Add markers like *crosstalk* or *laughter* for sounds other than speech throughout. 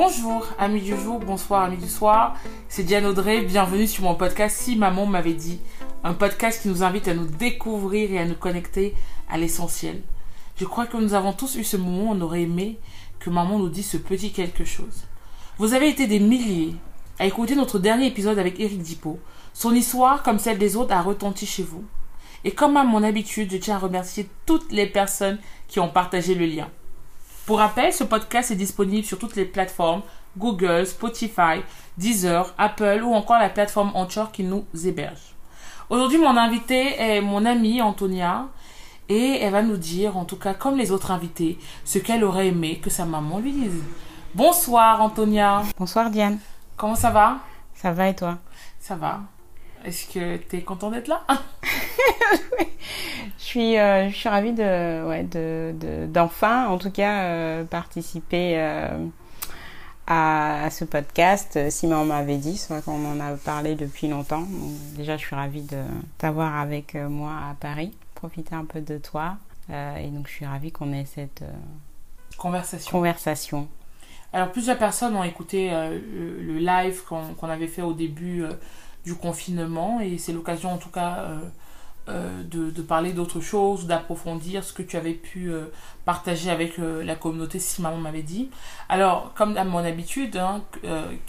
Bonjour, amis du jour, bonsoir, amis du soir. C'est Diane Audrey, bienvenue sur mon podcast Si Maman m'avait dit. Un podcast qui nous invite à nous découvrir et à nous connecter à l'essentiel. Je crois que nous avons tous eu ce moment où on aurait aimé que maman nous dise ce petit quelque chose. Vous avez été des milliers à écouter notre dernier épisode avec Eric Dippo. Son histoire, comme celle des autres, a retenti chez vous. Et comme à mon habitude, je tiens à remercier toutes les personnes qui ont partagé le lien. Pour rappel, ce podcast est disponible sur toutes les plateformes Google, Spotify, Deezer, Apple ou encore la plateforme Anchor qui nous héberge. Aujourd'hui, mon invité est mon amie Antonia et elle va nous dire, en tout cas comme les autres invités, ce qu'elle aurait aimé que sa maman lui dise. Bonsoir Antonia. Bonsoir Diane. Comment ça va? Ça va et toi? Ça va. Est-ce que tu es content d'être là? *laughs* Je suis, euh, je suis ravie de, ouais, de, d'enfin, en tout cas, euh, participer euh, à, ce podcast. Si on m'avait dit, c'est vrai qu'on en a parlé depuis longtemps. déjà, je suis ravie de t'avoir avec moi à Paris, profiter un peu de toi. et donc, je suis ravie qu'on ait cette conversation. conversation. Alors, plusieurs personnes ont écouté le, live qu'on, avait fait au début du confinement et c'est l'occasion en tout cas euh, de, parler d'autres choses, d'approfondir ce que tu avais pu euh, partager avec euh, la communauté si maman m'avait dit. Alors, comme à mon habitude, hein,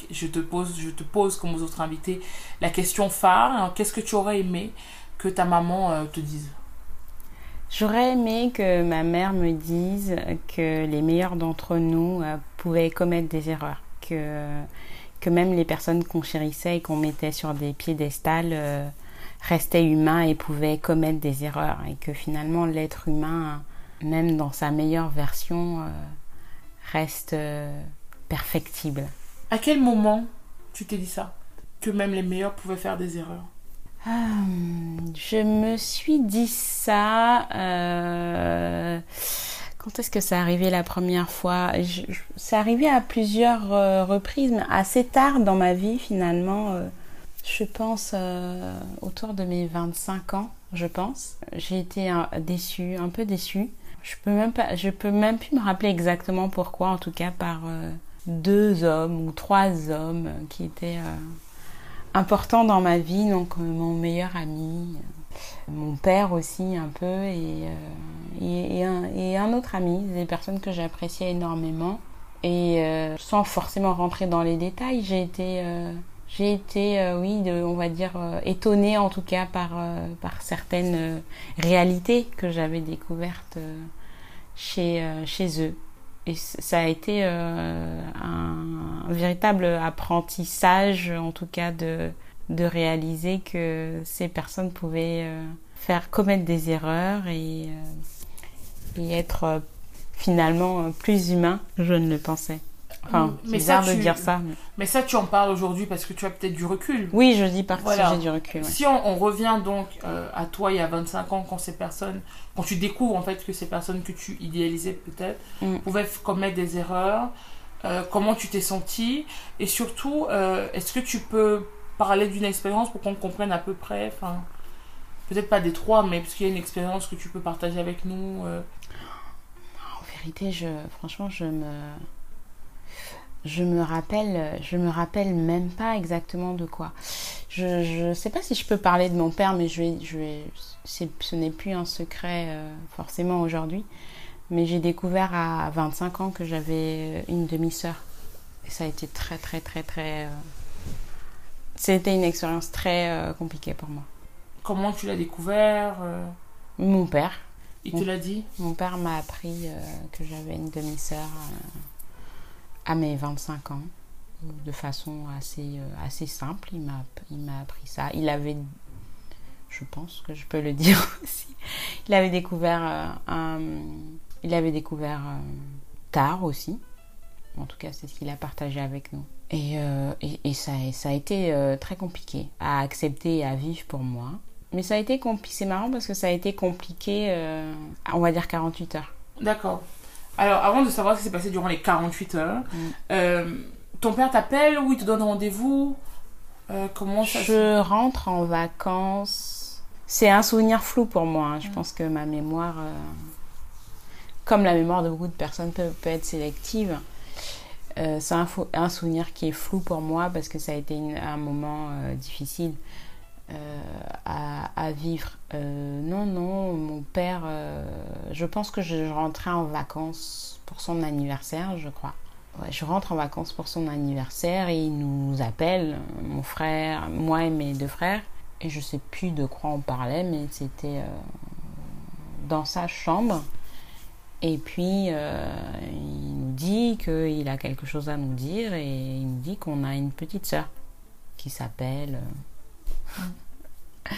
je, te pose, je te pose, comme aux autres invités, la question phare. Hein, qu'est-ce que tu aurais aimé que ta maman te dise? J'aurais aimé que ma mère me dise que les meilleurs d'entre nous pouvaient commettre des erreurs, que, que même les personnes qu'on chérissait et qu'on mettait sur des piédestals restait humain et pouvait commettre des erreurs et que finalement l'être humain, même dans sa meilleure version, euh, reste euh, perfectible. À quel moment tu t'es dit ça Que même les meilleurs pouvaient faire des erreurs? Euh, Je me suis dit ça. Quand est-ce que ça arrivé la première fois? C'est arrivé à plusieurs reprises, mais assez tard dans ma vie finalement je pense euh, autour de mes 25 ans, je pense. J'ai été déçue, un peu déçue. Je peux même pas, je peux même plus me rappeler exactement pourquoi, en tout cas par euh, deux hommes ou trois hommes qui étaient euh, importants dans ma vie. Donc mon meilleur ami, mon père aussi un peu et, un, et un autre ami, des personnes que j'appréciais énormément. Et sans forcément rentrer dans les détails, j'ai été j'ai été, euh, oui, on va dire, euh, étonnée en tout cas par, euh, par certaines réalités que j'avais découvertes chez, chez eux. Et ça a été un, véritable apprentissage, en tout cas, de, de réaliser que ces personnes pouvaient faire commettre des erreurs et, et être finalement plus humains, je ne le pensais. Enfin, mais ça, de dire ça. Mais... ça, tu en parles aujourd'hui parce que tu as peut-être du recul. Oui, je dis parce que j'ai du recul. Si on, revient donc euh, à toi il y a 25 ans, quand ces personnes, quand tu découvres en fait que ces personnes que tu idéalisais peut-être mm. pouvaient commettre des erreurs, euh, comment tu t'es senti Et surtout, euh, est-ce que tu peux parler d'une expérience pour qu'on comprenne à peu près, enfin, peut-être pas des trois, mais parce qu'il y a une expérience que tu peux partager avec nous En vérité, je, franchement, je me je me rappelle, je me rappelle même pas exactement de quoi. Je ne sais pas si je peux parler de mon père, mais je je ce n'est plus un secret euh, forcément aujourd'hui. Mais j'ai découvert à 25 ans que j'avais une demi-sœur. Et ça a été très, très, très, très. Euh, c'était une expérience très euh, compliquée pour moi. Comment tu l'as découvert Mon père. Il te l'a dit? Mon père m'a appris que j'avais une demi-sœur à mes 25 ans de façon assez, euh, assez simple. Il m'a, il m'a appris ça. Il avait, je pense que je peux le *laughs* dire aussi, il avait découvert euh, un, il avait découvert euh, tard aussi. En tout cas, c'est ce qu'il a partagé avec nous. Et, euh, et, et ça, ça a été euh, très compliqué à accepter et à vivre pour moi. Mais ça a été compliqué. C'est marrant parce que ça a été compliqué, euh, on va dire 48 heures. D'accord. Alors, avant de savoir ce qui s'est passé durant les 48 heures, euh, ton père t'appelle ou il te donne rendez-vous Comment ça se- Je rentre en vacances. C'est un souvenir flou pour moi. hein. Je pense que ma mémoire, comme la mémoire de beaucoup de personnes, peut, peut être sélective. Euh, c'est un, souvenir qui est flou pour moi parce que ça a été un moment euh, difficile euh, à, vivre. Non, non, mon père, je pense que je rentrais en vacances pour son anniversaire, je crois. Je rentre en vacances pour son anniversaire et il nous appelle, mon frère, moi et mes deux frères. Et je sais plus de quoi on parlait, mais c'était dans sa chambre. Et puis, euh, il nous dit qu'il a quelque chose à nous dire et il nous dit qu'on a une petite sœur qui s'appelle. euh, *laughs*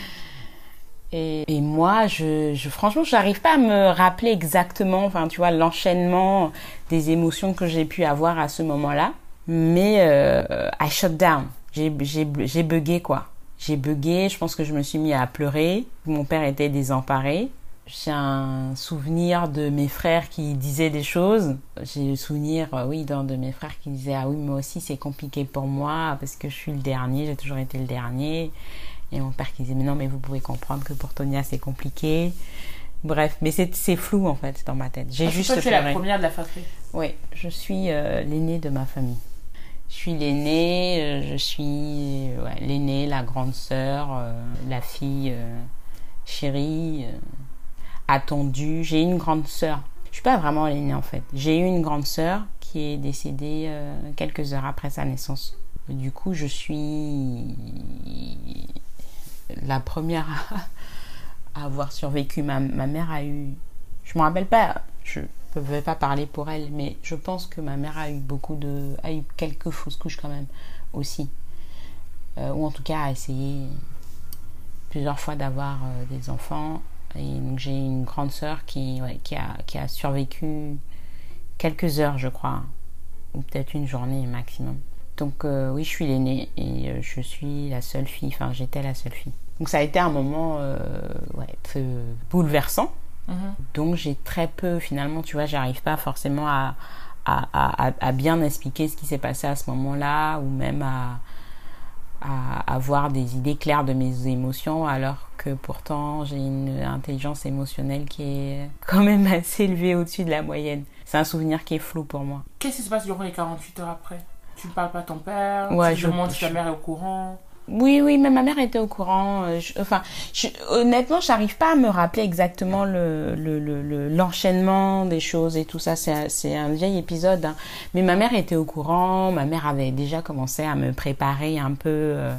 Et, moi, je, je franchement, j'arrive pas à me rappeler exactement, tu vois, l'enchaînement des émotions que j'ai pu avoir à ce moment-là. Mais euh, I shut down. J'ai bugué, quoi. J'ai bugué, je pense que je me suis mis à pleurer. Mon père était désemparé. J'ai un souvenir de mes frères qui disaient des choses. J'ai le souvenir, euh, oui, d'un de mes frères qui disait Ah oui, moi aussi c'est compliqué pour moi parce que je suis le dernier, j'ai toujours été le dernier. Et mon père qui disait Mais non, mais vous pouvez comprendre que pour Tonia c'est compliqué. Bref, mais c'est, flou en fait dans ma tête. J'ai que juste toi, tu es la première de la fratrie. Oui, je suis euh, l'aînée de ma famille. Je suis l'aînée, euh, je suis ouais, l'aînée, la grande sœur, euh, la fille euh, chérie, attendue. J'ai une grande sœur. Je suis pas vraiment l'aînée en fait. J'ai eu une grande sœur qui est décédée euh, quelques heures après sa naissance. Du coup, je suis la première *laughs* à, avoir survécu. Ma, ma mère a eu, je me rappelle pas, je ne vais pas parler pour elle, mais je pense que ma mère a eu beaucoup de, a eu quelques fausses couches quand même aussi, Euh, ou en tout cas a essayé plusieurs fois d'avoir euh, des enfants. Et donc j'ai une grande sœur qui, ouais, qui, a, qui a survécu quelques heures, je crois, ou peut-être une journée maximum. Donc euh, oui, je suis l'aînée et euh, je suis la seule fille, enfin j'étais la seule fille. Donc ça a été un moment euh, ouais, peu bouleversant. Mhm. Donc j'ai très peu, finalement, tu vois, j'arrive pas forcément à, à, à, à bien expliquer ce qui s'est passé à ce moment-là ou même à, à avoir des idées claires de mes émotions alors que pourtant j'ai une intelligence émotionnelle qui est quand même *laughs* assez élevée au-dessus de la moyenne. C'est un souvenir qui est flou pour moi. Qu'est-ce qui se passe durant les 48 heures après? Tu ne parles pas à ton père? Ouais, Tu je- demandes si ta mère est au courant? Oui, oui, mais ma mère était au courant. euh, je- enfin, je, honnêtement, j'arrive pas à me rappeler exactement le, le, le- le- l'enchaînement des choses et tout ça. C'est, un- c'est un vieil épisode. hein. Mais ma mère était au courant. Ma mère avait déjà commencé à me préparer un peu euh,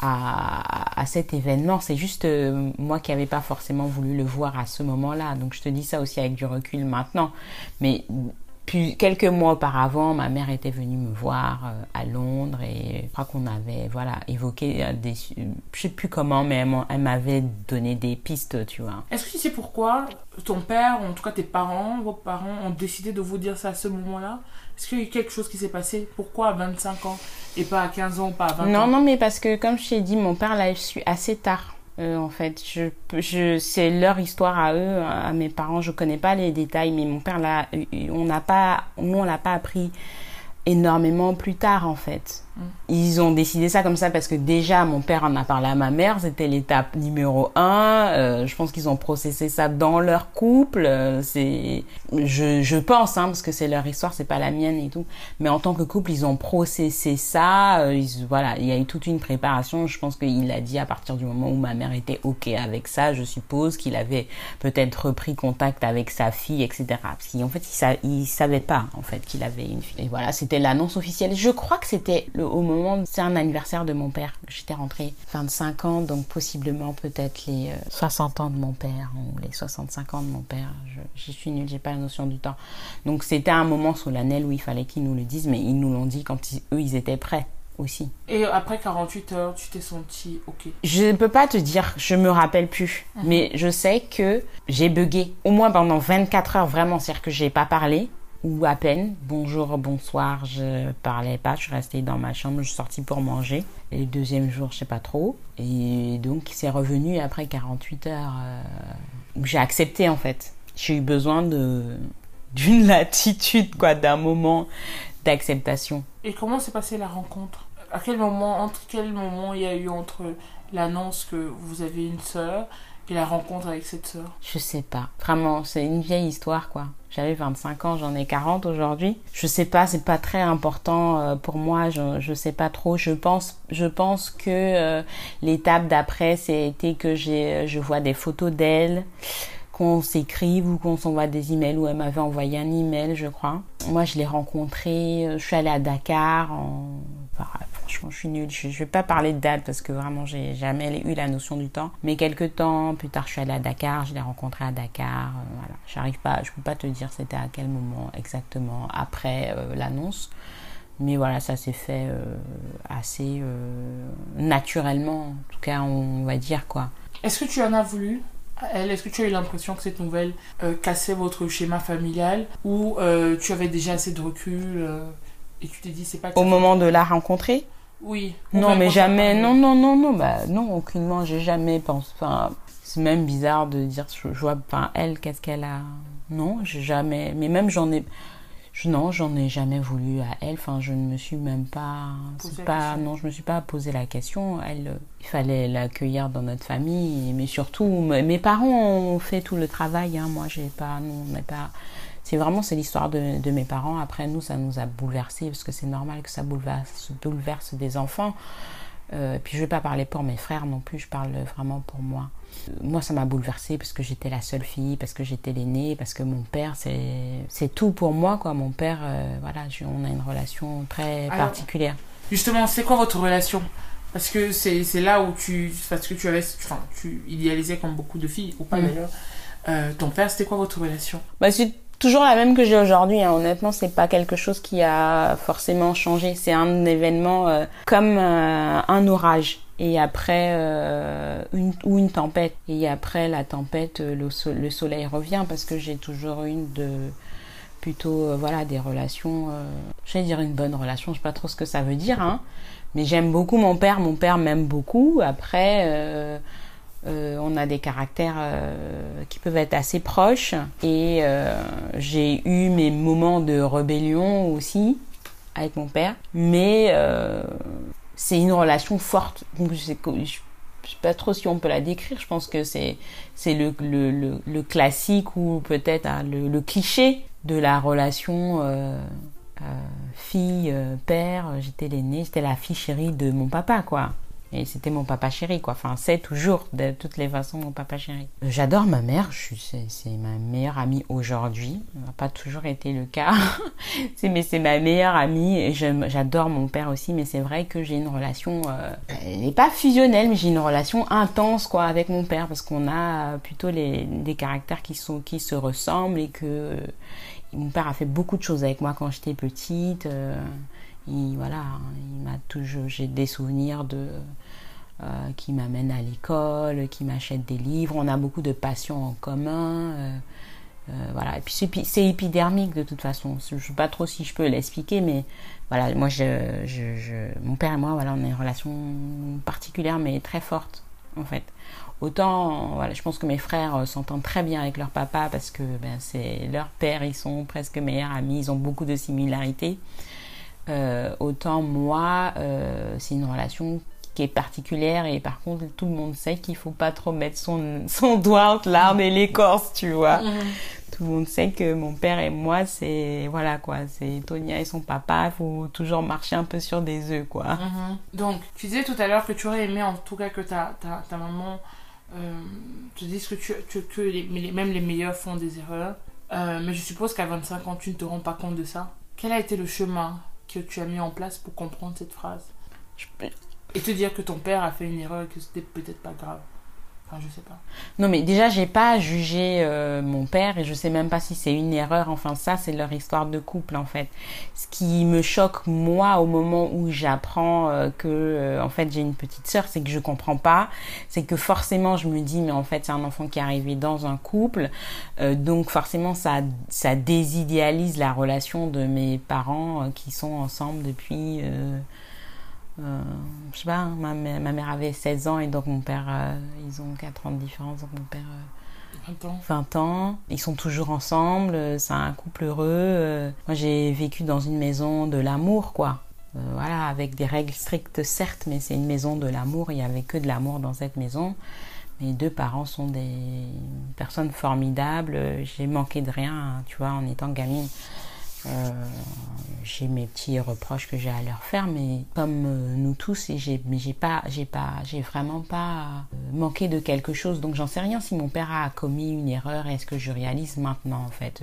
à, à cet événement. C'est juste euh, moi qui n'avais pas forcément voulu le voir à ce moment-là. Donc je te dis ça aussi avec du recul maintenant. Mais puis quelques mois auparavant, ma mère était venue me voir euh, à Londres et je crois qu'on avait voilà évoqué euh, des je sais plus comment mais elle m'avait donné des pistes, tu vois. Est-ce que tu sais pourquoi ton père, ou en tout cas tes parents, vos parents, ont décidé de vous dire ça à ce moment-là? Est-ce qu'il y a eu quelque chose qui s'est passé? Pourquoi à 25 ans et pas à 15 ans, pas à 20 Non ans? non mais parce que comme je t'ai dit, mon père l'a su assez tard. Euh, en fait, je, je, c'est leur histoire à eux, à mes parents. Je connais pas les détails, mais mon père l'a, on n'a pas, nous on l'a pas appris énormément plus tard en fait. Ils ont décidé ça comme ça parce que déjà mon père en a parlé à ma mère, c'était l'étape numéro un. Euh, je pense qu'ils ont processé ça dans leur couple. Euh, c'est, je, je pense, hein, parce que c'est leur histoire, c'est pas la mienne et tout. Mais en tant que couple, ils ont processé ça. Euh, ils- voilà, il y a eu toute une préparation. Je pense qu'il a dit à partir du moment où ma mère était ok avec ça, je suppose qu'il avait peut-être repris contact avec sa fille, etc. Parce qu'en fait, il, sa- il savait pas en fait qu'il avait une fille. Et voilà, c'était l'annonce officielle. Je crois que c'était le, au moment, c'est un anniversaire de mon père. J'étais rentrée 25 ans, donc possiblement peut-être les euh, 60 ans de mon père ou les 65 ans de mon père. Je, je suis nulle, j'ai pas la notion du temps. Donc c'était un moment solennel où il fallait qu'ils nous le disent, mais ils nous l'ont dit quand ils- eux ils étaient prêts aussi. Et après 48 heures, tu t'es senti ok. Je ne peux pas te dire, je me rappelle plus, mais je sais que j'ai bugué au moins pendant 24 heures vraiment, c'est-à-dire que j'ai pas parlé ou à peine. Bonjour, bonsoir, je parlais pas, je suis restée dans ma chambre, je suis sortie pour manger. Et le deuxième jour, je sais pas trop. Et donc, c'est revenu après 48 heures euh, où j'ai accepté en fait. J'ai eu besoin de d'une *laughs* latitude, quoi, d'un moment d'acceptation. Et comment s'est passée la rencontre? À quel moment, entre quel moment il y a eu entre l'annonce que vous avez une sœur et la rencontre avec cette sœur? Je sais pas. Vraiment, c'est une vieille histoire, quoi. J'avais 25 ans, j'en ai 40 aujourd'hui. Je sais pas, c'est pas très important euh, pour moi, je, je sais pas trop. Je pense, je pense que euh, l'étape d'après, c'était que j'ai, je vois des photos d'elle qu'on s'écrive ou qu'on s'envoie des emails ou elle m'avait envoyé un email je crois. Moi je l'ai rencontrée, euh, je suis allée à Dakar en... franchement je suis nulle, je, je vais pas parler de date parce que vraiment j'ai jamais eu la notion du temps. Mais quelques temps plus tard je suis allée à Dakar, je l'ai rencontrée à Dakar, euh, voilà. J'arrive pas, je peux pas te dire c'était à quel moment exactement après euh, l'annonce. Mais voilà, ça s'est fait euh, assez euh, naturellement, en tout cas on va dire quoi. Est-ce que tu en as voulu elle, est-ce que tu as eu l'impression que cette nouvelle euh, cassait votre schéma familial ou euh, tu avais déjà assez de recul euh, et tu t'es dit c'est pas Au moment de la rencontrer Oui. Non, mais jamais. Non, non, non, non. Bah, non, aucunement. J'ai jamais pensé. Enfin, c'est même bizarre de dire. Je, je vois. Enfin, elle, qu'est-ce qu'elle a? Non, j'ai jamais. Mais même, j'en ai. Je, non, j'en ai jamais voulu à elle. Enfin, je ne me suis même pas. C'est pas. question. Non, je me suis pas posé la question. Elle, il fallait l'accueillir dans notre famille. Mais surtout, me- mes parents ont fait tout le travail. Hein. Moi, j'ai pas. Non, on n'est pas. C'est vraiment c'est l'histoire de, de mes parents. Après nous, ça nous a bouleversés parce que c'est normal que ça bouleverse, bouleverse des enfants. Euh, puis je vais pas parler pour mes frères non plus, je parle vraiment pour moi. Moi, ça m'a bouleversée parce que j'étais la seule fille, parce que j'étais l'aînée, parce que mon père, c'est c'est tout pour moi, quoi. Mon père, euh, voilà, on a une relation très Alors- particulière. Justement, c'est quoi votre relation? Parce que c'est c'est là où tu. Parce que tu avais. Enfin, tu idéalisais comme beaucoup de filles, ou pas Mm. d'ailleurs. Euh, ton père, c'était quoi votre relation? Bah, toujours la même que j'ai aujourd'hui. Hein. Honnêtement, c'est pas quelque chose qui a forcément changé. C'est un événement euh, comme euh, un orage. Et après, euh, une, ou une tempête. Et après la tempête, euh, le, le soleil revient parce que j'ai toujours une de plutôt euh, voilà des relations. Euh, je vais dire une bonne relation. Je sais pas trop ce que ça veut dire. Hein. Mais j'aime beaucoup mon père. Mon père m'aime beaucoup. Après. Euh, on a des caractères euh, qui peuvent être assez proches et euh, j'ai eu mes moments de rébellion aussi avec mon père, mais c'est une relation forte. Donc je je sais pas trop si on peut la décrire. Je pense que c'est c'est le, le, classique ou peut-être hein, le, cliché de la relation fille père. J'étais l'aînée, j'étais la fille chérie de mon papa quoi. Et c'était mon papa chéri, quoi. Enfin, c'est toujours, de toutes les façons, mon papa chéri. J'adore ma mère. C'est, ma meilleure amie aujourd'hui. Ça n'a pas toujours été le cas. *laughs* mais c'est ma meilleure amie. J'adore mon père aussi. Mais c'est vrai que j'ai une relation, euh, elle n'est pas fusionnelle, mais j'ai une relation intense, quoi, avec mon père. Parce qu'on a plutôt les, des caractères qui sont, qui se ressemblent et que mon père a fait beaucoup de choses avec moi quand j'étais petite. euh, il, voilà, il m'a toujours, j'ai des souvenirs de, euh, qui m'amène à l'école, qui m'achète des livres. On a beaucoup de passions en commun. euh, euh, voilà. Et puis c'est, épi- c'est épidermique de toute façon. Je ne sais pas trop si je peux l'expliquer, mais voilà, moi, je, je, je- mon père et moi, voilà, on a une relation particulière, mais très forte, en fait. Autant, voilà, je pense que mes frères s'entendent très bien avec leur papa parce que ben, c'est leur père, ils sont presque meilleurs amis, ils ont beaucoup de similarités. Euh, autant moi, euh, c'est une relation qui est particulière et par contre tout le monde sait qu'il faut pas trop mettre son, *laughs* son doigt entre l'arbre et l'écorce, tu vois. Tout le monde sait que mon père et moi, c'est voilà quoi, c'est Tonia et son papa, il faut toujours marcher un peu sur des œufs quoi. Mhm. Donc, tu disais tout à l'heure que tu aurais aimé en tout cas que ta, ta, ta maman euh, te dise que, tu, que, que les- les- même les meilleurs font des erreurs. Mais je suppose qu'à 25 ans, tu ne te rends pas compte de ça. Quel a été le chemin que tu as mis en place pour comprendre cette phrase Et te dire que ton père a fait une erreur et que c'était peut-être pas grave. Sais pas. Non, mais déjà, j'ai pas jugé euh, mon père et je sais même pas si c'est une erreur. Enfin, ça, c'est leur histoire de couple, en fait. Ce qui me choque, moi, au moment où j'apprends euh, que, euh, en fait, j'ai une petite sœur, c'est que je comprends pas. C'est que forcément, je me dis, mais en fait, c'est un enfant qui est arrivé dans un couple. donc, forcément, ça, ça désidéalise la relation de mes parents qui sont ensemble depuis euh, je sais pas, hein, ma, ma, mère avait 16 ans et donc mon père, euh, ils ont 4 ans de différence, donc mon père... 20 euh, ans. 20 ans. Ils sont toujours ensemble, c'est un couple heureux. Moi, j'ai vécu dans une maison de l'amour, quoi. voilà, avec des règles strictes, certes, mais c'est une maison de l'amour. Il n'y avait que de l'amour dans cette maison. Mes deux parents sont des personnes formidables. J'ai manqué de rien, tu vois, en étant gamine. Euh, j'ai mes petits reproches que j'ai à leur faire, mais comme euh, nous tous, j'ai, pas, j'ai pas, j'ai vraiment pas euh, manqué de quelque chose. Donc j'en sais rien si mon père a commis une erreur. Est-ce que je réalise maintenant en fait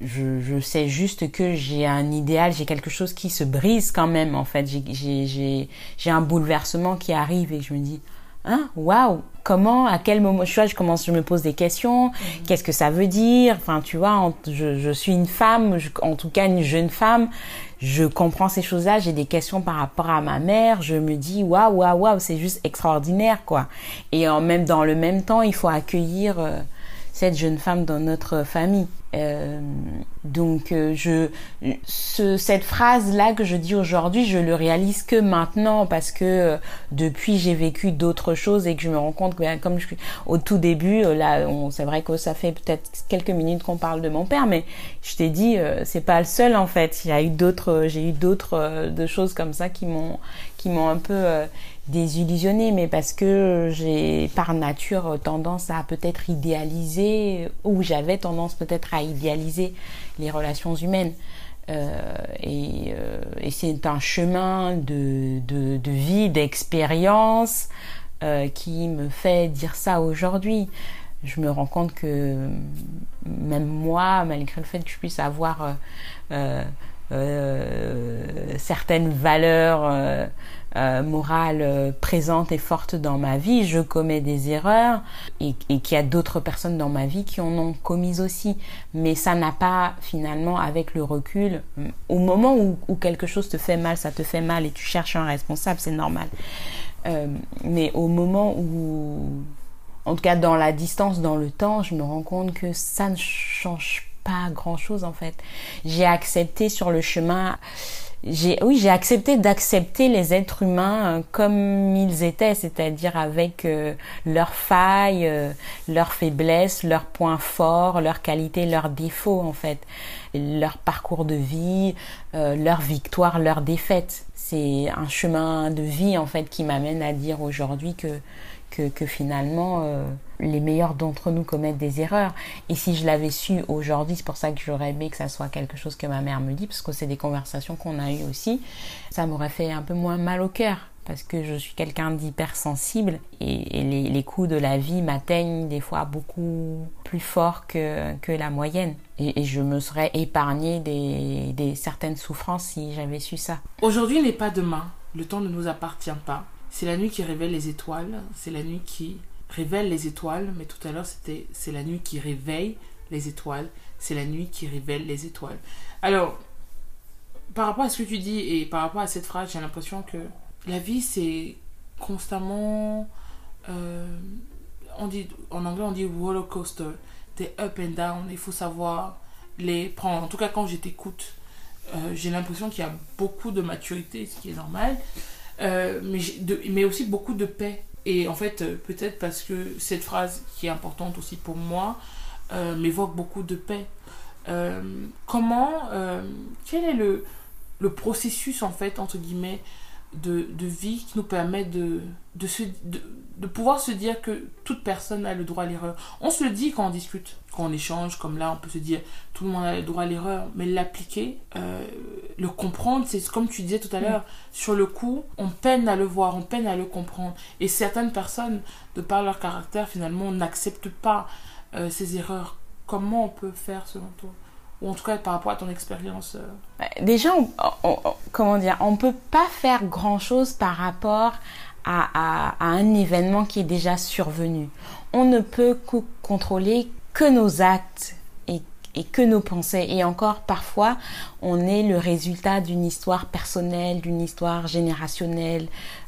je, je, sais juste que j'ai un idéal, j'ai quelque chose qui se brise quand même en fait. J'ai, j'ai un bouleversement qui arrive et je me dis Hein? Waouh Comment À quel moment Je, vois, je commence, je me pose des questions. Mhm. Qu'est-ce que ça veut dire? Enfin, tu vois, je, je, suis une femme, en tout cas une jeune femme. Je comprends ces choses-là. J'ai des questions par rapport à ma mère. Je me dis waouh, waouh, waouh, c'est juste extraordinaire, quoi. Et en même dans le même temps, il faut accueillir euh, cette jeune femme dans notre famille. Euh, donc euh, je ce, cette phrase là que je dis aujourd'hui je le réalise que maintenant parce que euh, depuis j'ai vécu d'autres choses et que je me rends compte que ben, comme je, au tout début là c'est vrai que ça fait peut-être quelques minutes qu'on parle de mon père mais je t'ai dit c'est pas le seul en fait il y eu d'autres j'ai eu d'autres de choses comme ça qui m'ont qui m'ont un peu désillusionnée, mais parce que j'ai par nature tendance à peut-être idéaliser, ou j'avais tendance peut-être à idéaliser les relations humaines. Euh, et, euh, et c'est un chemin de, vie, d'expérience euh, qui me fait dire ça aujourd'hui. Je me rends compte que même moi, malgré le fait que je puisse avoir certaines valeurs euh, euh, morales présentes et fortes dans ma vie, je commets des erreurs et, et qu'il y a d'autres personnes dans ma vie qui en ont commis aussi. Mais ça n'a pas finalement avec le recul, au moment où, où, quelque chose te fait mal, ça te fait mal et tu cherches un responsable, c'est normal. Euh, mais au moment où, en tout cas dans la distance, dans le temps, je me rends compte que ça ne change pas grand chose en fait. J'ai accepté sur le chemin, j'ai, oui, j'ai accepté d'accepter les êtres humains euh, comme ils étaient, c'est-à-dire avec euh, leurs failles, euh, leurs faiblesses, leurs points forts, leurs qualités, leurs défauts en fait, leur parcours de vie, leurs victoires, leurs défaites. C'est un chemin de vie en fait qui m'amène à dire aujourd'hui que que, que finalement euh, les meilleurs d'entre nous commettent des erreurs. Et si je l'avais su aujourd'hui, c'est pour ça que j'aurais aimé que ça soit quelque chose que ma mère me dit, parce que c'est des conversations qu'on a eues aussi, ça m'aurait fait un peu moins mal au cœur. Parce que je suis quelqu'un d'hypersensible et, et les, les, coups de la vie m'atteignent des fois beaucoup plus fort que, que la moyenne. Et, je me serais épargné des certaines souffrances si j'avais su ça. Aujourd'hui n'est pas demain. Le temps ne nous appartient pas. C'est la nuit qui révèle les étoiles, c'est la nuit qui révèle les étoiles, mais tout à l'heure c'était c'est la nuit qui réveille les étoiles, c'est la nuit qui révèle les étoiles. Alors, par rapport à ce que tu dis et par rapport à cette phrase, j'ai l'impression que la vie c'est constamment euh, on dit en anglais on dit roller coaster, des up and down, il faut savoir les prendre. En tout cas quand je t'écoute, euh, j'ai l'impression qu'il y a beaucoup de maturité, ce qui est normal. Euh, mais, mais aussi beaucoup de paix. Et en fait, euh, peut-être parce que cette phrase, qui est importante aussi pour moi, euh, m'évoque beaucoup de paix. Euh, comment, quel est le, le processus, en fait, entre guillemets, de, de vie qui nous permet de, de, se, de, de pouvoir se dire que toute personne a le droit à l'erreur? On se le dit quand on discute, quand on échange, comme là, on peut se dire tout le monde a le droit à l'erreur, mais l'appliquer, euh, le comprendre, c'est comme tu disais tout à l'heure, sur le coup, on peine à le voir, on peine à le comprendre. Et certaines personnes, de par leur caractère, finalement, n'acceptent pas euh, ces erreurs. Comment on peut faire selon toi? Ou en tout cas par rapport à ton expérience euh... Déjà, on, on, comment dire, on peut pas faire grand chose par rapport à, un événement qui est déjà survenu. On ne peut contrôler que nos actes et, que nos pensées. Et encore, parfois, on est le résultat d'une histoire personnelle, d'une histoire générationnelle,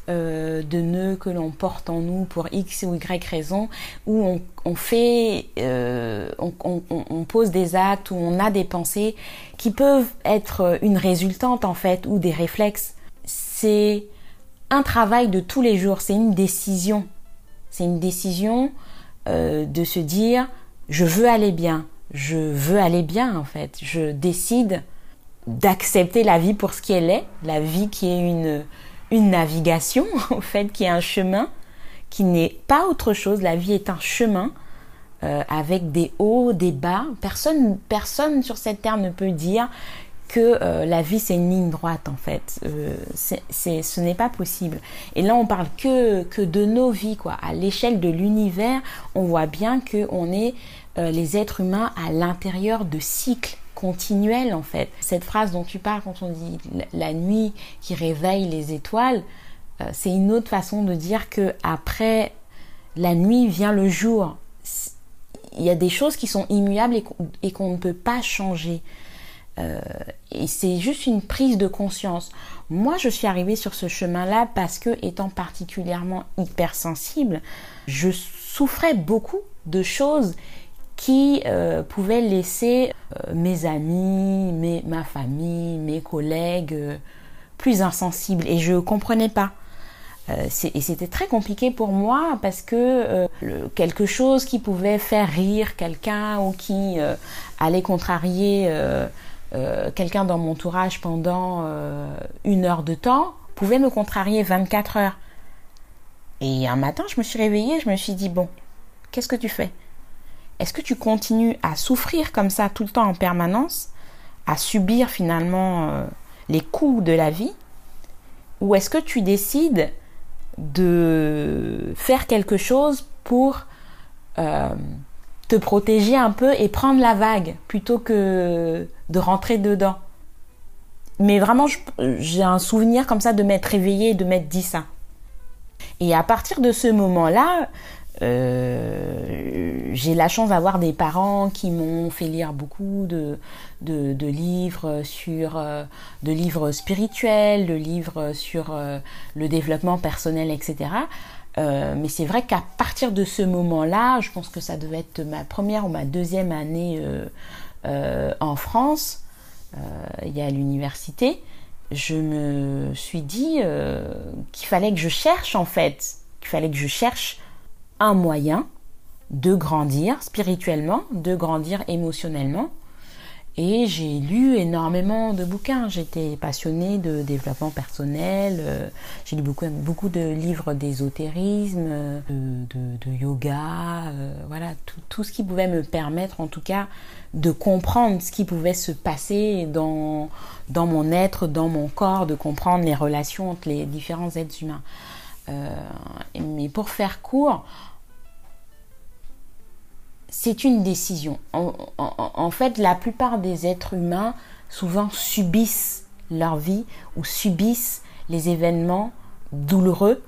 euh, de nœuds que l'on porte en nous pour X ou Y raison, où on, fait, euh, on, pose des actes, où on a des pensées qui peuvent être une résultante en fait, ou des réflexes. C'est un travail de tous les jours, c'est une décision. C'est une décision euh, de se dire je veux aller bien, je veux aller bien en fait. Je décide d'accepter la vie pour ce qu'elle est, la vie qui est une, une navigation *laughs* en fait, qui est un chemin, qui n'est pas autre chose. La vie est un chemin euh, avec des hauts, des bas. Personne, personne sur cette terre ne peut dire que euh, la vie c'est une ligne droite en fait. Euh, c'est, ce n'est pas possible. Et là on parle que, que de nos vies quoi. À l'échelle de l'univers, on voit bien que on est euh, les êtres humains à l'intérieur de cycles continuels en fait. Cette phrase dont tu parles quand on dit la nuit qui réveille les étoiles, c'est une autre façon de dire que après la nuit vient le jour. Il y a des choses qui sont immuables et qu'on ne peut pas changer. Euh, et c'est juste une prise de conscience. Moi, je suis arrivée sur ce chemin-là parce que, étant particulièrement hypersensible, je souffrais beaucoup de choses qui euh, pouvaient laisser euh, mes amis, ma famille, mes collègues plus insensibles. Et je ne comprenais pas. et c'était très compliqué pour moi parce que quelque chose qui pouvait faire rire quelqu'un ou qui allait contrarier euh, quelqu'un dans mon entourage pendant euh, une heure de temps pouvait me contrarier 24 heures. Et un matin, je me suis réveillée, je me suis dit, bon, qu'est-ce que tu fais? Est-ce que tu continues à souffrir comme ça tout le temps en permanence, à subir finalement euh, les coups de la vie? Ou est-ce que tu décides de faire quelque chose pour te protéger un peu et prendre la vague plutôt que de rentrer dedans? Mais vraiment, j'ai un souvenir comme ça de m'être réveillée et de m'être dit ça. Et à partir de ce moment-là, euh, j'ai la chance d'avoir des parents qui m'ont fait lire beaucoup de, de, livres sur euh, de livres spirituels, de livres sur euh, le développement personnel, etc. Mais c'est vrai qu'à partir de ce moment-là, je pense que ça devait être ma première ou ma deuxième année en France, il y a l'université, je me suis dit qu'il fallait que je cherche en fait, qu'il fallait que je cherche un moyen de grandir spirituellement, de grandir émotionnellement et j'ai lu énormément de bouquins. J'étais passionnée de développement personnel. Euh, j'ai lu beaucoup, beaucoup de livres d'ésotérisme, euh, de, yoga, euh, voilà, tout, tout, ce qui pouvait me permettre en tout cas de comprendre ce qui pouvait se passer dans, dans mon être, dans mon corps, de comprendre les relations entre les différents êtres humains. mais pour faire court, c'est une décision. En, fait, la plupart des êtres humains souvent subissent leur vie ou subissent les événements douloureux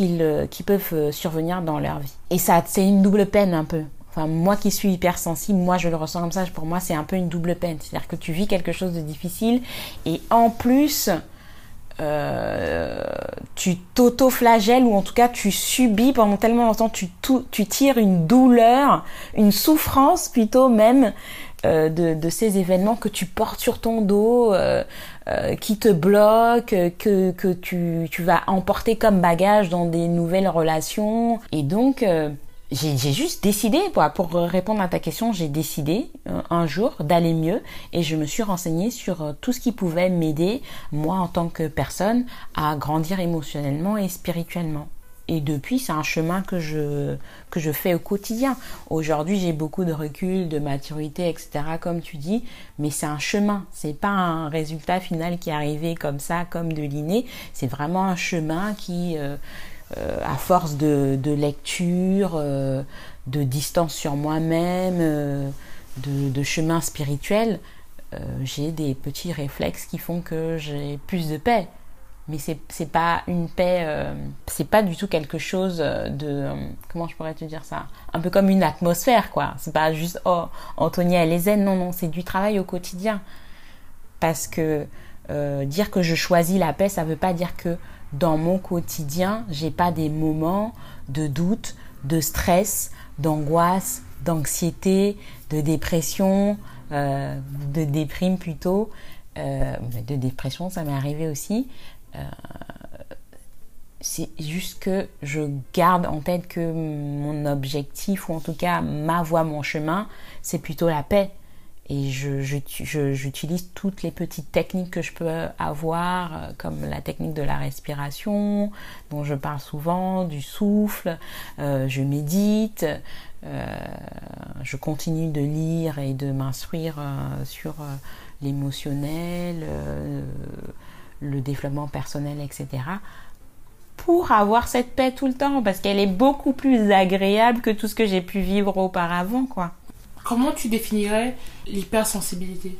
euh, qui peuvent euh, survenir dans leur vie. Et ça, c'est une double peine un peu. Enfin, moi qui suis hypersensible, moi je le ressens comme ça. Pour moi, c'est un peu une double peine. C'est-à-dire que tu vis quelque chose de difficile et en plus, euh, tu t'auto-flagelles ou en tout cas tu subis pendant tellement longtemps, tu, tu tires une douleur, une souffrance plutôt même euh, de, ces événements que tu portes sur ton dos, euh, qui te bloquent, que, que tu, tu vas emporter comme bagage dans des nouvelles relations. Et donc j'ai juste décidé, pour répondre à ta question, j'ai décidé euh, un jour d'aller mieux et je me suis renseignée sur euh, tout ce qui pouvait m'aider, moi en tant que personne, à grandir émotionnellement et spirituellement. Et depuis, c'est un chemin que je, que je fais au quotidien. Aujourd'hui, j'ai beaucoup de recul, de maturité, etc., comme tu dis, mais c'est un chemin. C'est pas un résultat final qui est arrivé comme ça, comme de l'inné. C'est vraiment un chemin qui, euh, à force de, lecture, euh, de distance sur moi-même, euh, de, chemin spirituel, j'ai des petits réflexes qui font que j'ai plus de paix. mais c'est c'est pas une paix euh, c'est pas du tout quelque chose de euh, comment je pourrais te dire ça? Un peu comme une atmosphère quoi. C'est pas juste oh Antonia elle est zen. Non non c'est du travail au quotidien. Parce que euh, dire que je choisis la paix ça veut pas dire que dans mon quotidien j'ai pas des moments de doute de stress d'angoisse d'anxiété de dépression euh, de déprime plutôt euh, de dépression ça m'est arrivé aussi euh, c'est juste que je garde en tête que mon objectif, ou en tout cas ma voie, mon chemin, c'est plutôt la paix. Et j'utilise toutes les petites techniques que je peux avoir, euh, comme la technique de la respiration, dont je parle souvent, du souffle, euh, je médite, euh, je continue de lire et de m'instruire euh, sur l'émotionnel, le développement personnel, etc. Pour avoir cette paix tout le temps, parce qu'elle est beaucoup plus agréable que tout ce que j'ai pu vivre auparavant, quoi. Comment tu définirais l'hypersensibilité?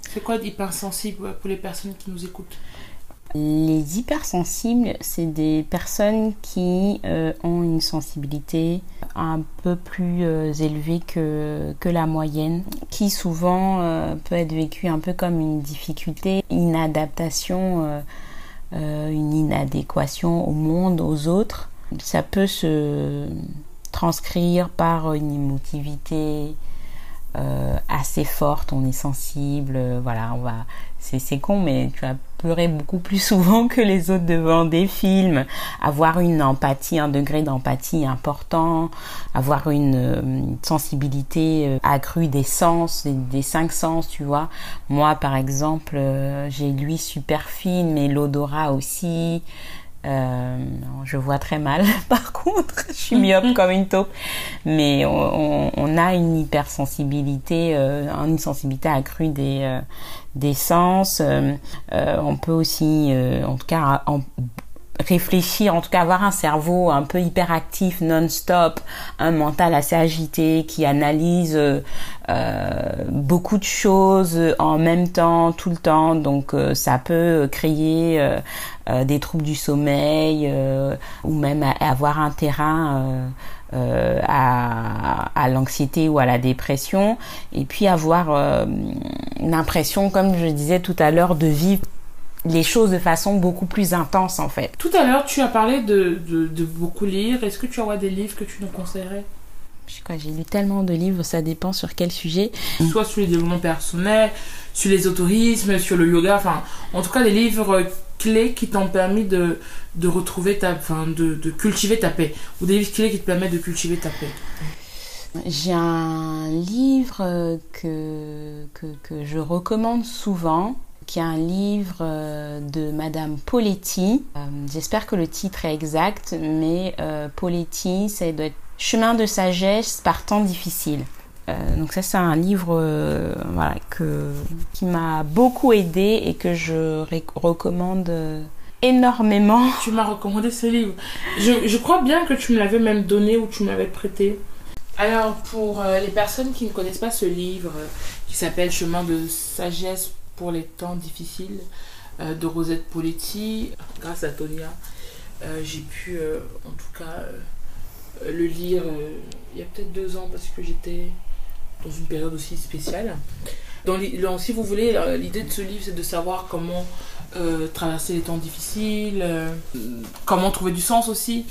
C'est quoi d'hypersensible pour les personnes qui nous écoutent? Les hypersensibles, c'est des personnes qui euh, ont une sensibilité un peu plus euh, élevée que, que la moyenne, qui souvent euh, peut être vécue un peu comme une difficulté, une adaptation, une inadéquation au monde, aux autres. Ça peut se transcrire par une émotivité euh, assez forte, on est sensible, euh, voilà, on va, c'est, con, mais tu vas pleurer beaucoup plus *laughs* souvent que les autres devant des films, avoir une empathie, un degré d'empathie important, avoir une, euh, sensibilité euh, accrue des sens, des, cinq sens, tu vois. Moi, par exemple, euh, j'ai l'ouïe super fine, mais l'odorat aussi. Euh, je vois très mal, *laughs* par contre, je suis myope comme une taupe, mais on, on a une hypersensibilité, euh, une sensibilité accrue des, euh, des sens. Euh, on peut aussi, en tout cas, en, réfléchir, en tout cas avoir un cerveau un peu hyperactif non-stop, un mental assez agité qui analyse euh, beaucoup de choses en même temps, tout le temps. Donc euh, ça peut créer euh, des troubles du sommeil ou même avoir un terrain à, à l'anxiété ou à la dépression et puis avoir l'impression, comme je disais tout à l'heure, de vivre les choses de façon beaucoup plus intense en fait. Tout à l'heure, tu as parlé de, de, de beaucoup lire. Est-ce que tu auras des livres que tu nous conseillerais? J'ai lu tellement de livres, ça dépend sur quel sujet. Soit sur le développement personnel, sur les autorismes, sur le yoga, enfin, en tout cas des livres clés qui t'ont permis de, de retrouver ta, enfin, de, de cultiver ta paix, ou des livres clés qui te permettent de cultiver ta paix. J'ai un livre que, que, que je recommande souvent, qui est un livre de Madame Poletti. Euh, J'espère que le titre est exact, mais euh, Poletti, ça doit être Chemin de sagesse par temps difficile. Euh, donc ça c'est un livre euh, voilà, que, qui m'a beaucoup aidé et que je recommande énormément. Tu m'as recommandé ce livre. Je, je, crois bien que tu me l'avais même donné ou tu me l'avais prêté. Alors pour euh, les personnes qui ne connaissent pas ce livre qui s'appelle Chemin de sagesse pour les temps difficiles de Rosette Poletti, grâce à Tonia, j'ai pu en tout cas le lire euh, il y a peut-être deux ans parce que j'étais dans une période aussi spéciale. Donc, si vous voulez, l'idée de ce livre, c'est de savoir comment euh, traverser les temps difficiles, euh, comment trouver du sens aussi,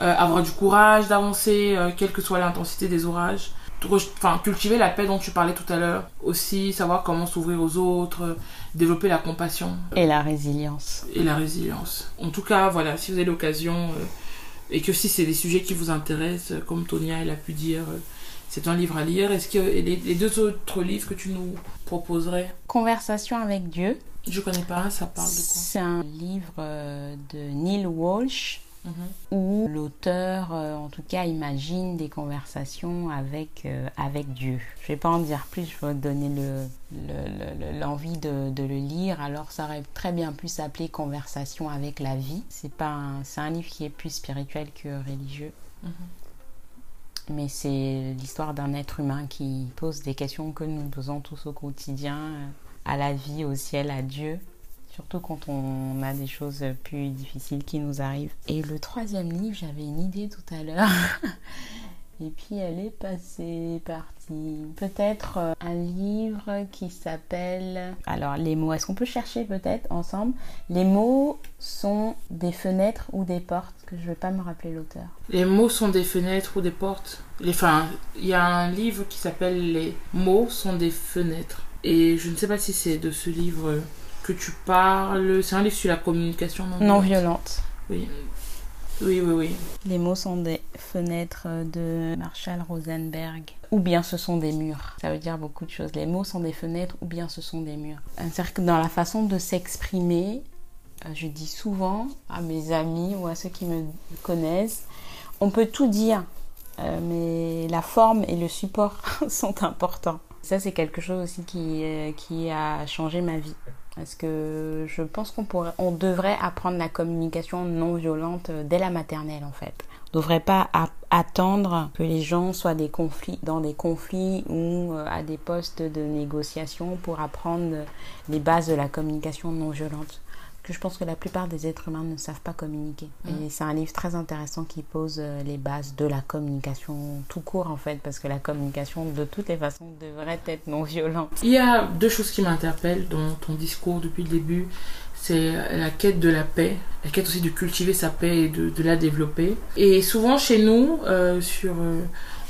euh, avoir du courage d'avancer, euh, quelle que soit l'intensité des orages. Enfin, cultiver la paix dont tu parlais tout à l'heure. Aussi, savoir comment s'ouvrir aux autres, développer la compassion. Et la résilience. Et la résilience. En tout cas, voilà, si vous avez l'occasion et que si c'est des sujets qui vous intéressent, comme Tonia elle a pu dire, c'est un livre à lire. Est-ce que les, les, deux autres livres que tu nous proposerais? Conversation avec Dieu. Je connais pas, ça parle de quoi? C'est un livre de Neil Walsh mm -hmm. où l'auteur, euh, en tout cas, imagine des conversations avec, euh, avec Dieu. Je vais pas en dire plus, je vais donner l'envie le, le, de, de, le lire. Alors, ça aurait très bien pu s'appeler Conversation avec la vie. C'est un, un livre qui est plus spirituel que religieux. Mm -hmm. Mais c'est l'histoire d'un être humain qui pose des questions que nous posons tous au quotidien, à la vie, au ciel, à Dieu. Surtout quand on a des choses plus difficiles qui nous arrivent. Et le troisième livre, j'avais une idée tout à l'heure. *laughs* Et puis elle est passée, partie. Peut-être euh, un livre qui s'appelle. Alors les mots, est-ce qu'on peut chercher peut-être ensemble? Les mots sont des fenêtres ou des portes, que je ne vais pas me rappeler l'auteur. Les mots sont des fenêtres ou des portes. Enfin, il y a un livre qui s'appelle Les mots sont des fenêtres. Et je ne sais pas si c'est de ce livre que tu parles. C'est un livre sur la communication non, non violente. Oui. Oui, oui, oui. Les mots sont des fenêtres de Marshall Rosenberg. Ou bien ce sont des murs. Ça veut dire beaucoup de choses. Les mots sont des fenêtres ou bien ce sont des murs. C'est-à-dire que dans la façon de s'exprimer, euh, je dis souvent à mes amis ou à ceux qui me connaissent, on peut tout dire, euh, mais la forme et le support *laughs* sont importants. Ça, c'est quelque chose aussi qui, euh, qui a changé ma vie. Parce que je pense qu'on pourrait, on devrait apprendre la communication non violente dès la maternelle en fait. On devrait pas attendre que les gens soient des conflits, dans des conflits ou euh, à des postes de négociation pour apprendre les bases de la communication non violente que je pense que la plupart des êtres humains ne savent pas communiquer. Mm. Et c'est un livre très intéressant qui pose euh, les bases de la communication tout court en fait, parce que la communication de toutes les façons devrait être non violente. Il y a deux choses qui m'interpellent dans ton discours depuis le début. C'est la quête de la paix, la quête aussi de cultiver sa paix et de, la développer. Et souvent chez nous, euh, sur, euh,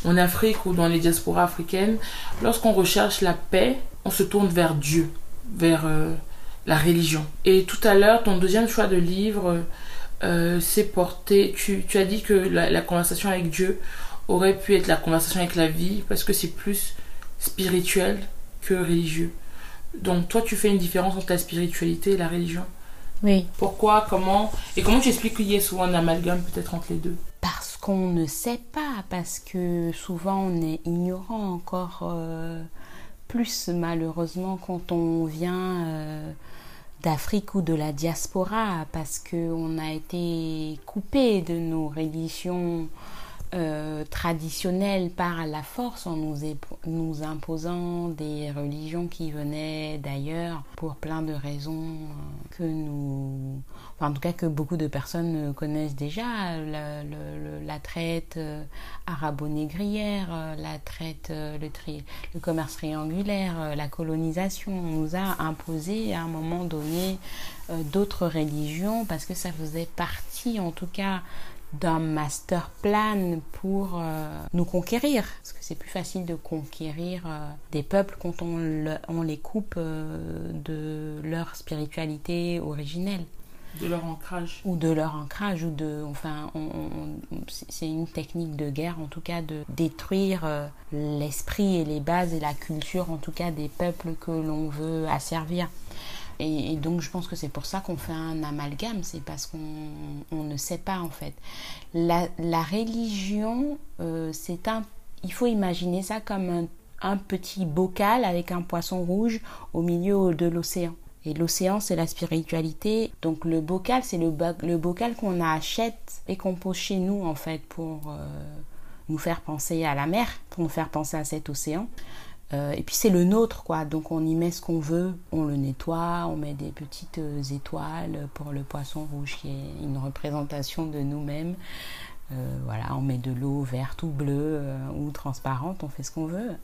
en Afrique ou dans les diasporas africaines, lorsqu'on recherche la paix, on se tourne vers Dieu, vers la religion. Et tout à l'heure, ton deuxième choix de livre euh, s'est porté. Tu, as dit que la, conversation avec Dieu aurait pu être la conversation avec la vie parce que c'est plus spirituel que religieux. Donc toi, tu fais une différence entre la spiritualité et la religion. Oui. Pourquoi Comment Et comment tu expliques qu'il y ait souvent un amalgame peut-être entre les deux? Parce qu'on ne sait pas, parce que souvent on est ignorant encore. Euh, plus malheureusement quand on vient euh, d'Afrique ou de la diaspora parce qu'on a été coupé de nos religions euh, traditionnelles par la force en nous, imposant des religions qui venaient d'ailleurs pour plein de raisons euh, que nous en tout cas que beaucoup de personnes connaissent déjà, la, traite euh, arabo-négrière, euh, la traite, euh, le commerce triangulaire, la colonisation. On nous a imposé à un moment donné d'autres religions parce que ça faisait partie en tout cas d'un master plan pour nous conquérir. Parce que c'est plus facile de conquérir des peuples quand on, on les coupe de leur spiritualité originelle. De leur ancrage. Ou de leur ancrage, ou de. Enfin, c'est une technique de guerre, en tout cas, de détruire euh, l'esprit et les bases et la culture, en tout cas, des peuples que l'on veut asservir. Et, donc, je pense que c'est pour ça qu'on fait un amalgame, c'est parce qu'on ne sait pas, en fait. La, religion, euh, c'est un. Il faut imaginer ça comme un, petit bocal avec un poisson rouge au milieu de l'océan. Et l'océan, c'est la spiritualité. Donc le bocal, c'est le, le, bocal qu'on achète et qu'on pose chez nous, en fait, pour euh, nous faire penser à la mer, pour nous faire penser à cet océan. Euh, et puis c'est le nôtre, quoi. Donc on y met ce qu'on veut, on le nettoie, on met des petites euh, étoiles pour le poisson rouge qui est une représentation de nous-mêmes. voilà, on met de l'eau verte ou bleue ou transparente, on fait ce qu'on veut.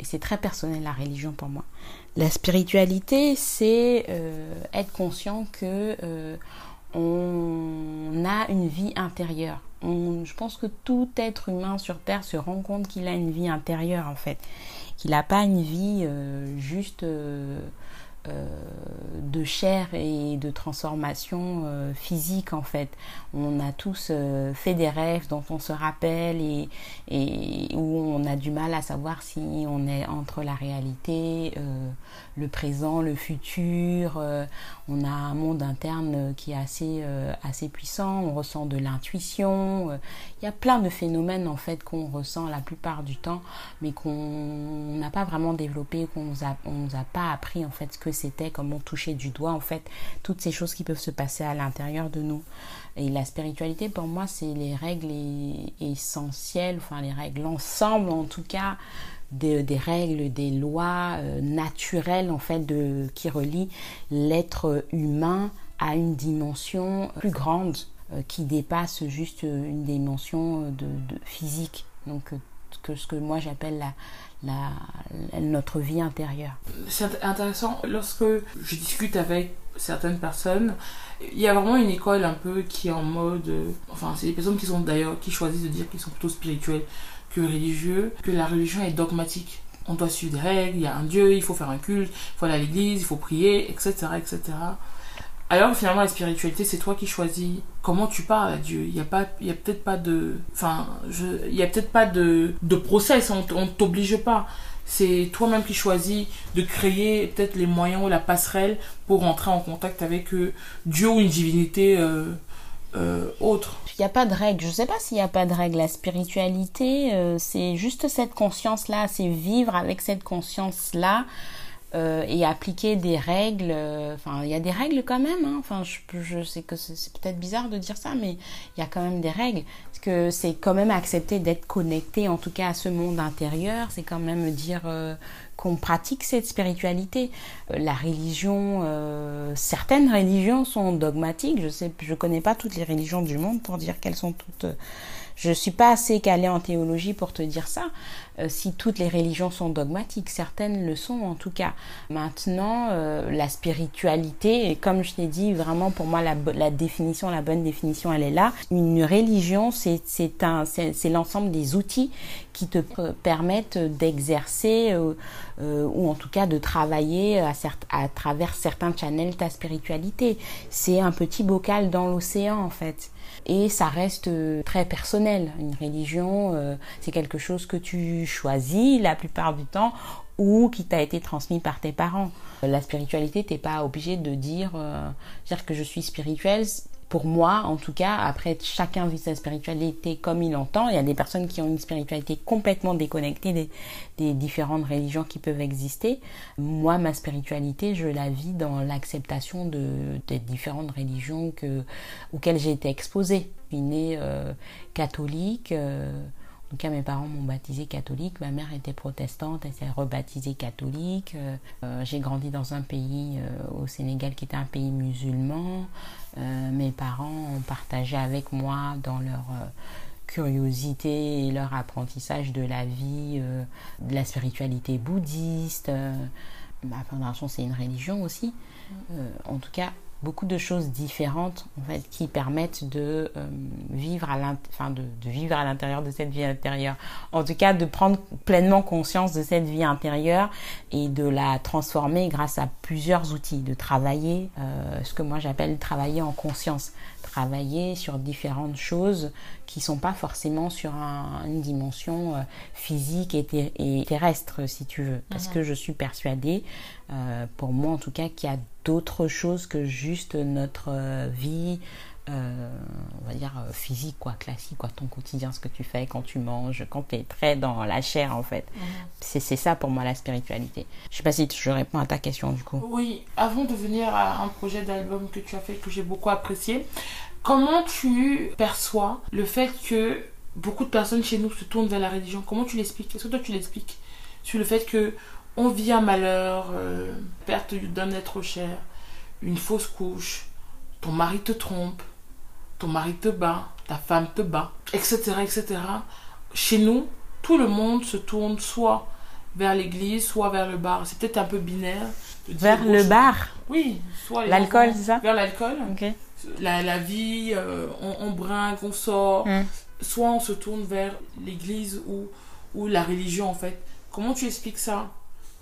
Et c'est très personnel la religion pour moi. La spiritualité, c'est euh, être conscient que euh, on a une vie intérieure. je pense que tout être humain sur Terre se rend compte qu'il a une vie intérieure en fait, qu'il n'a pas une vie euh, juste euh, de chair et de transformation euh, physique en fait. On a tous euh, fait des rêves dont on se rappelle et, et, où on a du mal à savoir si on est entre la réalité, le présent, le futur. On a un monde interne qui est assez, assez puissant, on ressent de l'intuition. Il y a plein de phénomènes en fait qu'on ressent la plupart du temps mais qu'on n'a pas vraiment développé, qu'on nous a, on nous a pas appris en fait ce que c'était, comment toucher du doigt, en fait, toutes ces choses qui peuvent se passer à l'intérieur de nous. Et la spiritualité, pour moi, c'est les règles essentielles, enfin les règles, l'ensemble en tout cas, des, règles, des lois euh, naturelles en fait qui relient l'être humain à une dimension plus grande euh, qui dépasse juste une dimension de, physique. Donc que ce que moi j'appelle la, notre vie intérieure. C'est intéressant. Lorsque je discute avec certaines personnes, il y a vraiment une école un peu qui est en mode. Enfin, c'est des personnes qui sont d'ailleurs qui choisissent de dire qu'ils sont plutôt spirituels que religieux, que la religion est dogmatique. On doit suivre des règles, il y a un Dieu, il faut faire un culte, il faut aller à l'église, il faut prier, etc. etc. Alors finalement la spiritualité c'est toi qui choisis comment tu parles à Dieu. Il y a y a peut-être pas de, enfin, il y a peut-être pas de, de process. On, on t'oblige pas. C'est toi-même qui choisis de créer peut-être les moyens ou la passerelle pour rentrer en contact avec euh, Dieu ou une divinité euh, euh, autre. Il n'y a pas de règle. Je ne sais pas s'il n'y a pas de règle. La spiritualité, c'est juste cette conscience-là. C'est vivre avec cette conscience-là. Euh, et appliquer des règles. Euh, enfin, il y a des règles quand même. Hein. Enfin, je, sais que c'est peut-être bizarre de dire ça, mais il y a quand même des règles. Parce que c'est quand même accepter d'être connecté, en tout cas à ce monde intérieur. C'est quand même dire euh, qu'on pratique cette spiritualité. la religion, certaines religions sont dogmatiques. Je sais, je connais pas toutes les religions du monde pour dire qu'elles sont toutes je suis pas assez calée en théologie pour te dire ça. Euh, si toutes les religions sont dogmatiques, certaines le sont en tout cas. Maintenant, euh, la spiritualité, et comme je t'ai dit, vraiment pour moi la, la, définition, la bonne définition, elle est là. Une religion, c'est l'ensemble des outils qui te permettent d'exercer euh, ou en tout cas de travailler à, à travers certains channels ta spiritualité. C'est un petit bocal dans l'océan en fait et ça reste euh, très personnel. Une religion, euh, c'est quelque chose que tu choisis la plupart du temps ou qui t'a été transmis par tes parents. La spiritualité, t'es pas obligé de dire, euh, que je suis spirituel pour moi, en tout cas, après chacun vit sa spiritualité comme il entend. Il y a des personnes qui ont une spiritualité complètement déconnectée des, différentes religions qui peuvent exister. Moi, ma spiritualité, je la vis dans l'acceptation de, des différentes religions que, auxquelles j'ai été exposée. Je suis née euh, catholique. Euh, en tout cas, mes parents m'ont baptisée catholique. Ma mère était protestante, elle s'est rebaptisée catholique. Euh, euh, j'ai grandi dans un pays, euh, au Sénégal, qui était un pays musulman. mes parents ont partagé avec moi dans leur curiosité et leur apprentissage de la vie, de la spiritualité bouddhiste. ma fondation, c'est une religion aussi. en tout cas, beaucoup de choses différentes en fait qui permettent de euh, vivre à de, de, vivre à l'intérieur de cette vie intérieure. En tout cas de prendre pleinement conscience de cette vie intérieure et de la transformer grâce à plusieurs outils de travailler euh, ce que moi j'appelle travailler en conscience travailler sur différentes choses qui sont pas forcément sur un, une dimension euh, physique et, et, terrestre si tu veux parce mhm. que je suis persuadée euh, pour moi en tout cas qu'il y a d'autres choses que juste notre euh, vie euh, on va dire physique quoi classique quoi ton quotidien ce que tu fais quand tu manges quand tu es très dans la chair en fait. Mhm. c'est ça pour moi la spiritualité. Je sais pas si je réponds à ta question du coup. Oui avant de venir à un projet d'album que tu as fait que j'ai beaucoup apprécié comment tu perçois le fait que beaucoup de personnes chez nous se tournent vers la religion? Comment tu l'expliques? Est-ce que toi tu l'expliques sur le fait que on vit un malheur, euh, perte d'un être cher, une fausse couche, ton mari te trompe, ton mari te bat, ta femme te bat, etc., etc. Chez nous, tout le monde se tourne soit vers l'église, soit vers le bar. C'est peut-être un peu binaire. Vers le bar? Oui, soit l'alcool, c'est ça? Vers l'alcool. La, la, vie, euh, on, brinque, on sort. Hmm. Soit on se tourne vers l'église ou, ou la religion en fait. Comment tu expliques ça?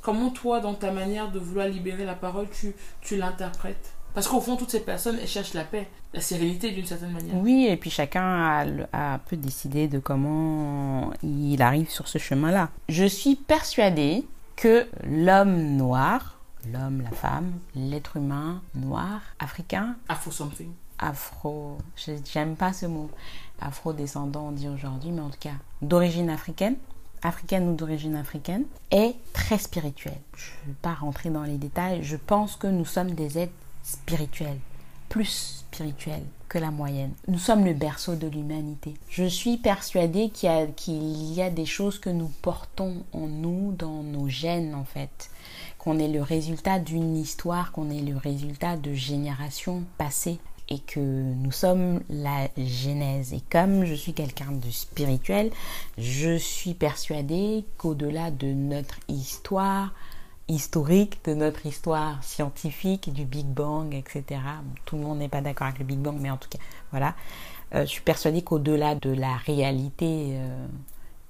Comment toi, dans ta manière de vouloir libérer la parole, tu, tu l'interprètes? Parce qu'au fond, toutes ces personnes, elles cherchent la paix, la sérénité d'une certaine manière. Oui, et puis chacun a, a peu décidé de comment il arrive sur ce chemin-là. Je suis persuadée que l'homme noir, l'homme, la femme, l'être humain noir, africain. Afro something. Afro, j'aime pas ce mot. Afro-descendant, on dit aujourd'hui, mais en tout cas, d'origine africaine, africaine ou d'origine africaine, est très spirituelle. Je ne vais pas rentrer dans les détails. Je pense que nous sommes des êtres spirituels. Plus spirituel que la moyenne. Nous sommes le berceau de l'humanité. Je suis persuadée qu'il y, a, des choses que nous portons en nous, dans nos gènes en fait. Qu'on est le résultat d'une histoire, qu'on est le résultat de générations passées et que nous sommes la Genèse. Et comme je suis quelqu'un de spirituel, je suis persuadée qu'au-delà de notre histoire, historique de notre histoire scientifique, du Big Bang, etc. tout le monde n'est pas d'accord avec le Big Bang, mais en tout cas, voilà. Euh, je suis persuadée qu'au-delà de la réalité euh,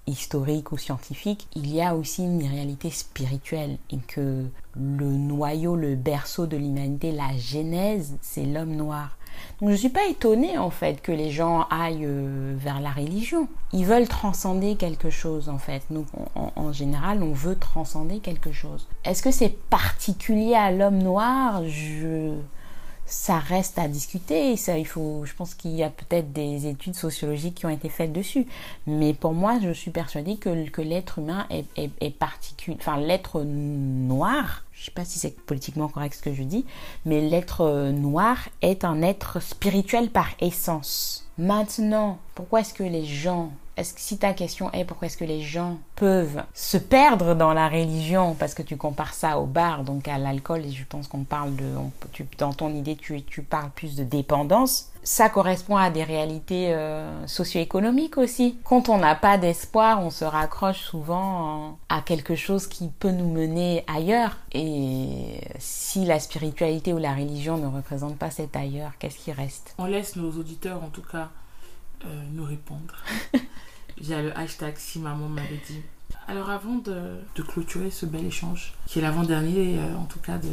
historique ou scientifique, il y a aussi une réalité spirituelle et que le noyau, le berceau de l'humanité, la genèse, c'est l'homme noir. Donc je ne suis pas étonnée en fait que les gens aillent euh, vers la religion. Ils veulent transcender quelque chose en fait. Nous, en, général, on veut transcender quelque chose. Est-ce que c'est particulier à l'homme noir? Je ça reste à discuter. Ça, il faut, je pense qu'il y a peut-être des études sociologiques qui ont été faites dessus. Mais pour moi, je suis persuadée que, l'être humain est, est, est particulier. Enfin, l'être noir, je sais pas si c'est politiquement correct ce que je dis, mais l'être noir est un être spirituel par essence. Maintenant, pourquoi est-ce que les gens est-ce que si ta question est pourquoi est-ce que les gens peuvent se perdre dans la religion parce que tu compares ça au bar, donc à l'alcool, et je pense qu'on parle de, tu, dans ton idée, tu, tu parles plus de dépendance. Ça correspond à des réalités euh, socio-économiques aussi. Quand on n'a pas d'espoir, on se raccroche souvent à quelque chose qui peut nous mener ailleurs. Et si la spiritualité ou la religion ne représente pas cet ailleurs, qu'est-ce qui reste? On laisse nos auditeurs en tout cas euh, nous répondre *laughs* via le hashtag si maman m'avait dit. Alors avant de, clôturer ce bel échange, qui est l'avant-dernier euh, en tout cas de,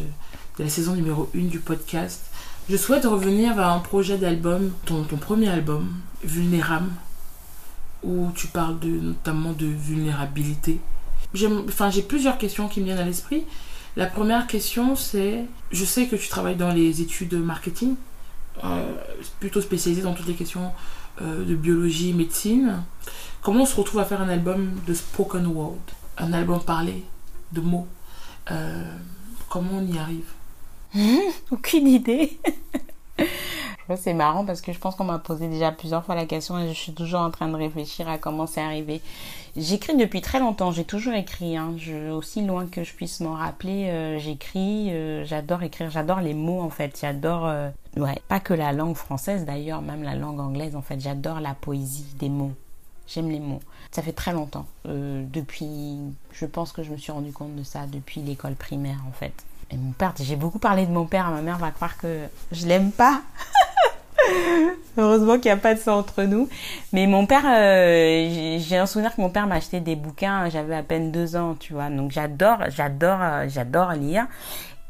la saison numéro 1 du podcast, je souhaite revenir vers un projet d'album, ton, ton, premier album, Vulnérable, où tu parles de, notamment de vulnérabilité. J'ai plusieurs questions qui me viennent à l'esprit. La première question, c'est, je sais que tu travailles dans les études marketing, euh, plutôt spécialisé dans toutes les questions euh, de biologie, médecine. Comment on se retrouve à faire un album de spoken word, un album parlé, de mots euh, Comment on y arrive? Aucune idée. *laughs* c'est marrant parce que je pense qu'on m'a posé déjà plusieurs fois la question et je suis toujours en train de réfléchir à comment c'est arrivé. J'écris depuis très longtemps, j'ai toujours écrit, hein. aussi loin que je puisse m'en rappeler, euh, j'écris, euh, j'adore écrire, j'adore les mots en fait, j'adore, euh, ouais, pas que la langue française d'ailleurs, même la langue anglaise en fait, j'adore la poésie des mots. J'aime les mots. Ça fait très longtemps. depuis, je pense que je me suis rendu compte de ça depuis l'école primaire en fait. Et mon père, j'ai beaucoup parlé de mon père, ma mère va croire que je l'aime pas. *laughs* Heureusement qu'il n'y a pas de ça entre nous. Mais mon père, euh, j'ai un souvenir que mon père m'a acheté des bouquins, j'avais à peine deux ans, tu vois. Donc j'adore, j'adore, euh, j'adore lire.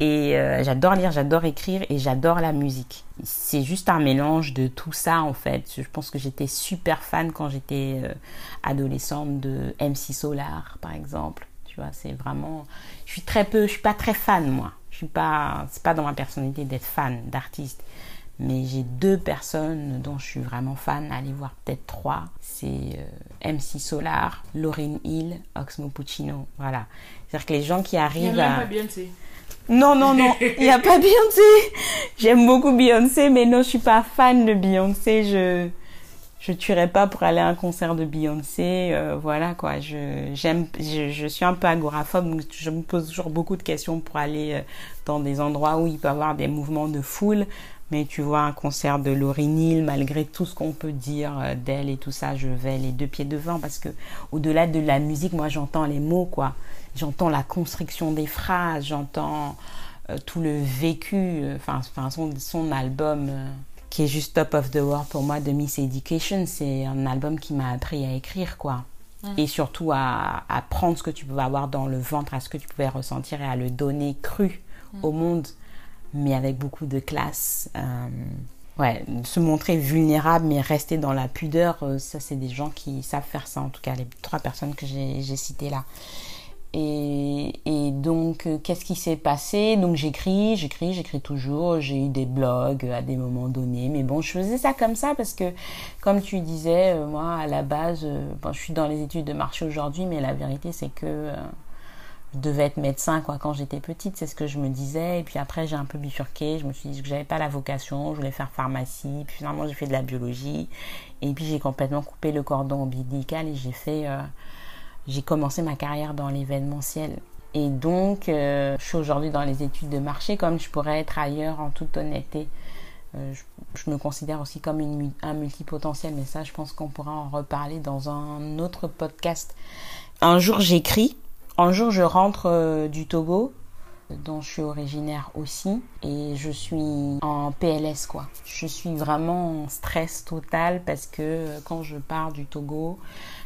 Et euh, j'adore lire, j'adore écrire et j'adore la musique. C'est juste un mélange de tout ça en fait. Je pense que j'étais super fan quand j'étais adolescente de MC Solar par exemple. Tu vois, c'est vraiment. Je suis très peu, je suis pas très fan moi. Je suis pas, c'est pas dans ma personnalité d'être fan d'artiste mais j'ai deux personnes dont je suis vraiment fan, allez voir peut-être trois. C'est euh, MC Solar, Lauryn Hill, Oxmo Puccino. Voilà. C'est-à-dire que les gens qui arrivent il y a à... Pas Beyoncé. Non, non, non, *laughs* il n'y a pas Beyoncé. J'aime beaucoup Beyoncé, mais non, je suis pas fan de Beyoncé. Je je tuerais pas pour aller à un concert de Beyoncé. Euh, voilà quoi. Je j'aime, je, je, suis un peu agoraphobe, donc je me pose toujours beaucoup de questions pour aller euh, dans des endroits où il peut y avoir des mouvements de foule. Mais tu vois, un concert de Laurie Neal, malgré tout ce qu'on peut dire euh, d'elle et tout ça, je vais les deux pieds devant parce que au-delà de la musique, moi j'entends les mots, quoi. J'entends la construction des phrases, j'entends tout le vécu, enfin, son, album qui est juste Top of the World pour moi de Miss Education, c'est un album qui m'a appris à écrire, quoi. Et surtout à, à, prendre ce que tu pouvais avoir dans le ventre, à ce que tu pouvais ressentir et à le donner cru au monde mais avec beaucoup de classe. Euh, ouais, se montrer vulnérable, mais rester dans la pudeur, euh, ça, c'est des gens qui savent faire ça, en tout cas, les trois personnes que j'ai citées là. Et, donc, euh, qu'est-ce qui s'est passé? Donc, j'écris, j'écris, j'écris toujours. J'ai eu des blogs à des moments donnés. Mais bon, je faisais ça comme ça parce que, comme tu disais, moi, à la base, bon, je suis dans les études de marché aujourd'hui, mais la vérité, c'est que devais être médecin quoi quand j'étais petite, c'est ce que je me disais. Et puis après j'ai un peu bifurqué, je me suis dit que j'avais pas la vocation, je voulais faire pharmacie. Puis finalement j'ai fait de la biologie. Et puis j'ai complètement coupé le cordon ombilical et j'ai fait, euh, j'ai commencé ma carrière dans l'événementiel. Et donc euh, je suis aujourd'hui dans les études de marché comme je pourrais être ailleurs en toute honnêteté. Euh, je, me considère aussi comme un multipotentiel, mais ça je pense qu'on pourra en reparler dans un autre podcast. Un jour j'écris un jour, je rentre euh, du Togo, dont je suis originaire aussi, et je suis en PLS, quoi. Je suis vraiment en stress total parce que euh, quand je pars du Togo,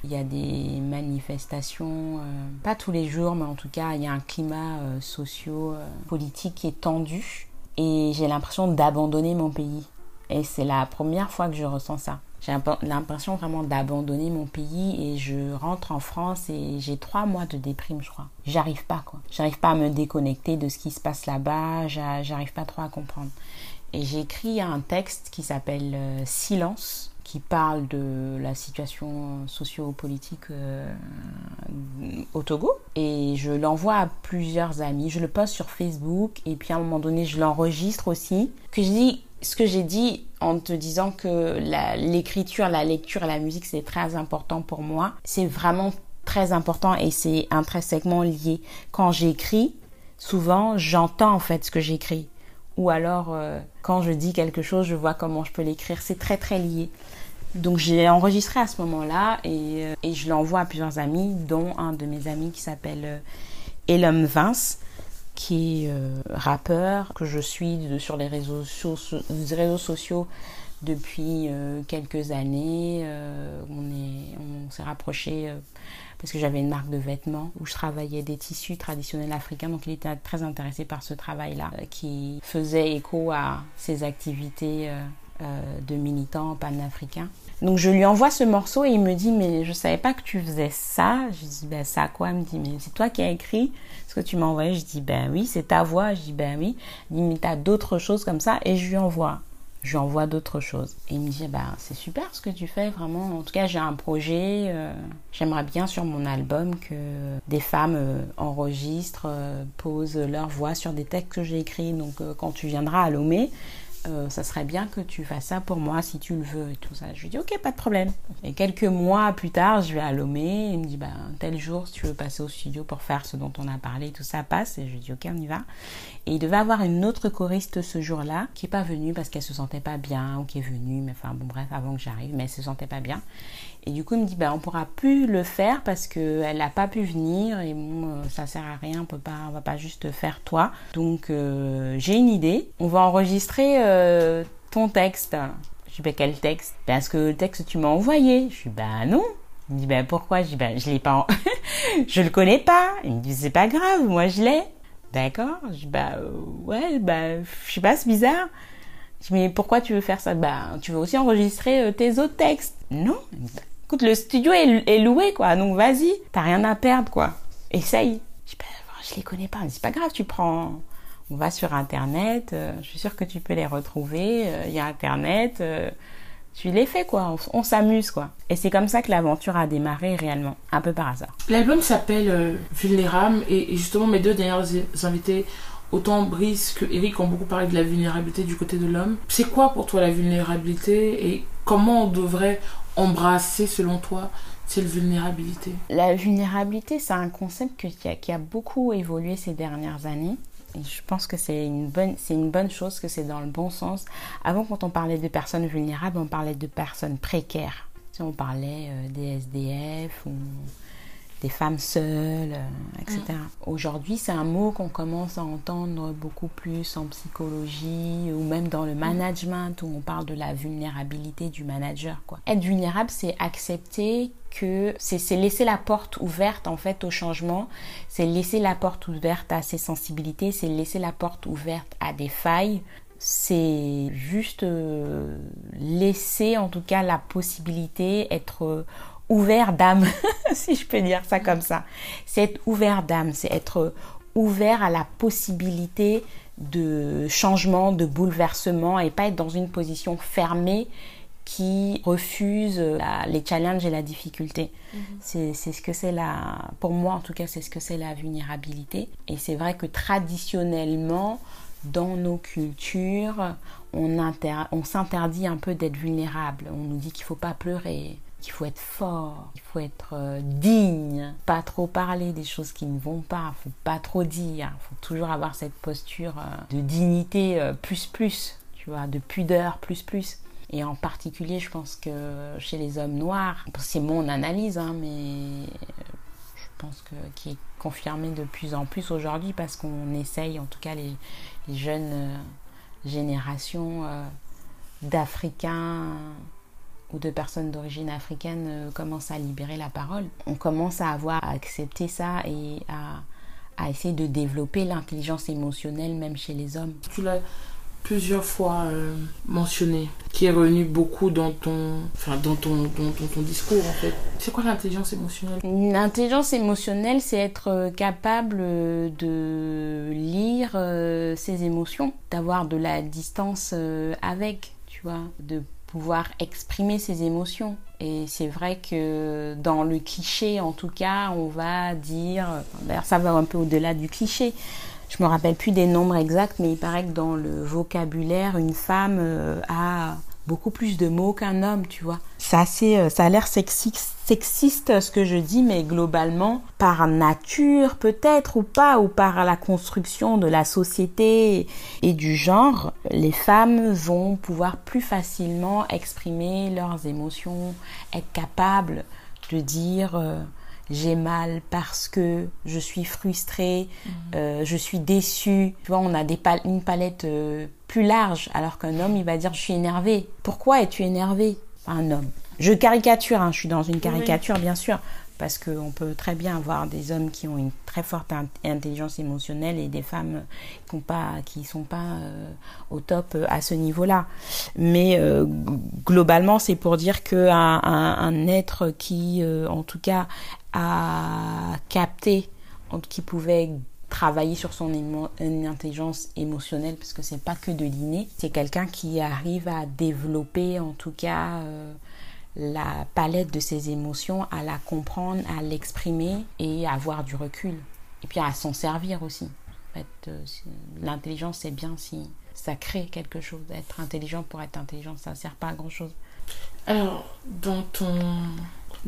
il y a des manifestations, euh, pas tous les jours, mais en tout cas, il y a un climat socio-politique qui est tendu, et j'ai l'impression d'abandonner mon pays. Et c'est la première fois que je ressens ça. J'ai l'impression vraiment d'abandonner mon pays et je rentre en France et j'ai trois mois de déprime, je crois. J'arrive pas, quoi. J'arrive pas à me déconnecter de ce qui se passe là-bas. J'arrive pas trop à comprendre. Et j'ai écrit un texte qui s'appelle euh, Silence, qui parle de la situation socio-politique euh, au Togo. Et je l'envoie à plusieurs amis. Je le poste sur Facebook et puis à un moment donné, je l'enregistre aussi. Que je dis ce que j'ai dit en te disant que l'écriture, la, lecture la musique, c'est très important pour moi. C'est vraiment très important et c'est intrinsèquement lié. Quand j'écris, souvent, j'entends en fait ce que j'écris. Ou alors, euh, quand je dis quelque chose, je vois comment je peux l'écrire. C'est très très lié. Donc j'ai enregistré à ce moment-là et, euh, et je l'envoie à plusieurs amis, dont un de mes amis qui s'appelle euh, Elom Vince qui est euh, rappeur, que je suis sur les réseaux, réseaux sociaux depuis euh, quelques années. Euh, on est, on s'est rapproché parce que j'avais une marque de vêtements où je travaillais des tissus traditionnels africains. Donc il était très intéressé par ce travail-là qui faisait écho à ses activités de militant panafricain. Donc je lui envoie ce morceau et il me dit mais je savais pas que tu faisais ça. Je dis ben ça quoi? Il me dit mais c'est toi qui as écrit ce que tu m'as envoyé. Je dis ben oui c'est ta voix. Je dis ben oui. Il dit mais t'as d'autres choses comme ça? Et je lui envoie. Je lui envoie d'autres choses. Et il me dit ben c'est super ce que tu fais vraiment. En tout cas j'ai un projet. Euh, j'aimerais bien sur mon album que des femmes euh, enregistrent, euh, posent leur voix sur des textes que j'ai écrits. Donc quand tu viendras à Lomé euh, ça serait bien que tu fasses ça pour moi si tu le veux et tout ça. Je lui dis ok, pas de problème. Et quelques mois plus tard, je vais à Lomé, il me dit ben tel jour si tu veux passer au studio pour faire ce dont on a parlé, tout ça passe. Et je lui dis ok, on y va. Et il devait avoir une autre choriste ce jour-là qui est pas venue parce qu'elle se sentait pas bien ou qui est venue, mais enfin bon bref, avant que j'arrive, mais elle se sentait pas bien. Et du coup, il me dit, ben, on pourra plus le faire parce qu'elle n'a pas pu venir et bon, euh, ça sert à rien, on peut pas, on va pas juste faire toi. Donc, euh, j'ai une idée. On va enregistrer euh, ton texte. Je dis, ben, quel texte? Parce que le texte tu m'as envoyé. Je dis, ben non. Il me dit, ben pourquoi? Je dis, ben je l'ai pas, *laughs* je le connais pas. Il me dit, c'est pas grave, moi je l'ai. D'accord? Je dis, ben ouais, ben je sais pas, c'est bizarre. Je dis, mais pourquoi tu veux faire ça? Ben, tu veux aussi enregistrer tes autres textes. Non écoute, le studio est, loué, quoi, donc vas-y, t'as rien à perdre, quoi. Essaye. Je, ben, je les connais pas, c'est pas grave, tu prends, on va sur Internet, euh, je suis sûre que tu peux les retrouver, euh, il y a Internet, euh, tu les fais, quoi, on, s'amuse, quoi. Et c'est comme ça que l'aventure a démarré réellement, un peu par hasard. L'album s'appelle Vulnérable, et, justement, mes deux dernières invités Autant Brice que Eric ont beaucoup parlé de la vulnérabilité du côté de l'homme. C'est quoi pour toi la vulnérabilité? Et comment on devrait embrasser selon toi cette vulnérabilité? La vulnérabilité, c'est un concept qui, a, beaucoup évolué ces dernières années. Et je pense que c'est une bonne, chose, que c'est dans le bon sens. Avant, quand on parlait de personnes vulnérables, on parlait de personnes précaires. Si on parlait euh, des SDF des femmes seules, euh, etc. Mm. Aujourd'hui, c'est un mot qu'on commence à entendre beaucoup plus en psychologie ou même dans le mm. management où on parle de la vulnérabilité du manager. Quoi. Être vulnérable, c'est accepter que c'est laisser la porte ouverte en fait au changement, c'est laisser la porte ouverte à ses sensibilités, c'est laisser la porte ouverte à des failles, c'est juste euh, laisser en tout cas la possibilité être ouvert d'âme, *laughs* si je peux dire ça comme ça. C'est être ouvert d'âme, c'est être ouvert à la possibilité de changement, de bouleversement et pas être dans une position fermée qui refuse les challenges et la difficulté. Mhm. C'est ce que c'est la, pour moi en tout cas, c'est ce que c'est la vulnérabilité. Et c'est vrai que traditionnellement, dans nos cultures, on, on s'interdit un peu d'être vulnérable. On nous dit qu'il ne faut pas pleurer, qu'il faut être fort, qu'il faut être euh, digne, pas trop parler des choses qui ne vont pas, faut pas trop dire, faut toujours avoir cette posture euh, de dignité euh, plus plus, tu vois, de pudeur plus plus. Et en particulier, je pense que chez les hommes noirs, c'est mon analyse, hein, mais je pense que qui est confirmé de plus en plus aujourd'hui parce qu'on essaye, en tout cas les, jeunes générations d'Africains ou de personnes d'origine africaine euh, commencent à libérer la parole, on commence à avoir accepté ça et à, à essayer de développer l'intelligence émotionnelle même chez les hommes. Tu l'as plusieurs fois euh, mentionné, qui est revenu beaucoup dans ton, enfin, dans ton, dans, ton discours en fait. C'est quoi l'intelligence émotionnelle? L'intelligence émotionnelle, c'est être euh, capable de lire ses émotions, d'avoir de la distance avec, tu vois, de pouvoir exprimer ses émotions. Et c'est vrai que dans le cliché, en tout cas, on va dire, d'ailleurs ça va un peu au-delà du cliché, je me rappelle plus des nombres exacts, mais il paraît que dans le vocabulaire, une femme euh, a beaucoup plus de mots qu'un homme, tu vois. C'est euh, ça a l'air sexiste, sexiste ce que je dis, mais globalement, par nature peut-être ou pas, ou par la construction de la société et du genre, les femmes vont pouvoir plus facilement exprimer leurs émotions, être capables de dire euh, j'ai mal parce que je suis frustrée, mhm. euh, je suis déçue. Tu vois, on a des une palette euh, plus large, alors qu'un homme, il va dire je suis énervé. Pourquoi es-tu énervé? Un homme. Je caricature, hein, je suis dans une caricature bien sûr, parce qu'on peut très bien avoir des hommes qui ont une très forte intelligence émotionnelle et des femmes qui ne pas, qui sont pas euh, au top à ce niveau-là. Mais globalement, c'est pour dire qu'un un, être qui, en tout cas, à capter, qui pouvait travailler sur son intelligence émotionnelle parce que c'est pas que de l'inné, c'est quelqu'un qui arrive à développer en tout cas euh, la palette de ses émotions, à la comprendre, à l'exprimer et à avoir du recul et puis à s'en servir aussi. En fait, euh, l'intelligence c'est bien si ça crée quelque chose. Être intelligent pour être intelligent, ça sert pas à grand chose. Alors, dans ton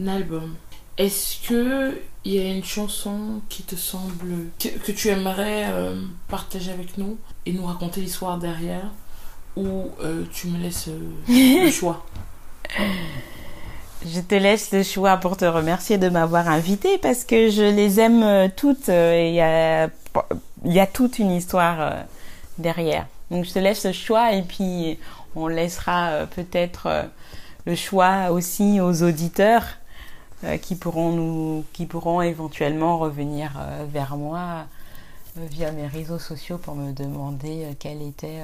album, est-ce que il y a une chanson qui te semble que, tu aimerais euh, partager avec nous et nous raconter l'histoire derrière ou euh, tu me laisses euh, le *laughs* choix? Je te laisse le choix pour te remercier de m'avoir invité parce que je les aime toutes et il y a, y a toute une histoire derrière. Donc je te laisse le choix et puis on laissera peut-être le choix aussi aux auditeurs qui pourront nous, qui pourront éventuellement revenir euh, vers moi euh, via mes réseaux sociaux pour me demander quelle était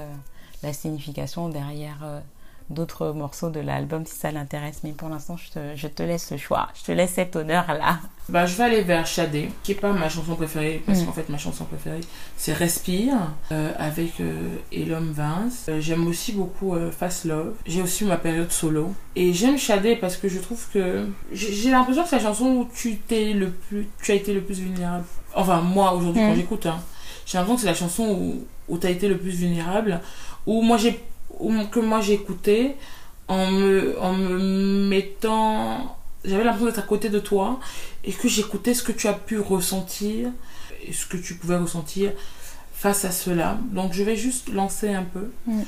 la signification derrière d'autres morceaux de l'album si ça l'intéresse. Mais pour l'instant, je te, je te, laisse le choix. Je te laisse cet honneur-là. Bah, je vais aller vers Shadé, qui est pas ma chanson préférée, parce mm. qu'en fait, ma chanson préférée, c'est Respire, euh, avec euh, Elom Vince. Euh, j'aime aussi beaucoup Fast Love. J'ai aussi ma période solo. Et j'aime Shadé parce que je trouve que j'ai l'impression que c'est la chanson où tu, t'es le plus, tu as été le plus vulnérable. Enfin, moi, aujourd'hui, quand mm. j'écoute, hein, j'ai l'impression que c'est la chanson où, où tu as été le plus vulnérable. Où moi, j'ai que moi j'écoutais en me, en me mettant. J'avais l'impression d'être à côté de toi et que j'écoutais ce que tu as pu ressentir et ce que tu pouvais ressentir face à cela. Donc je vais juste lancer un peu mm.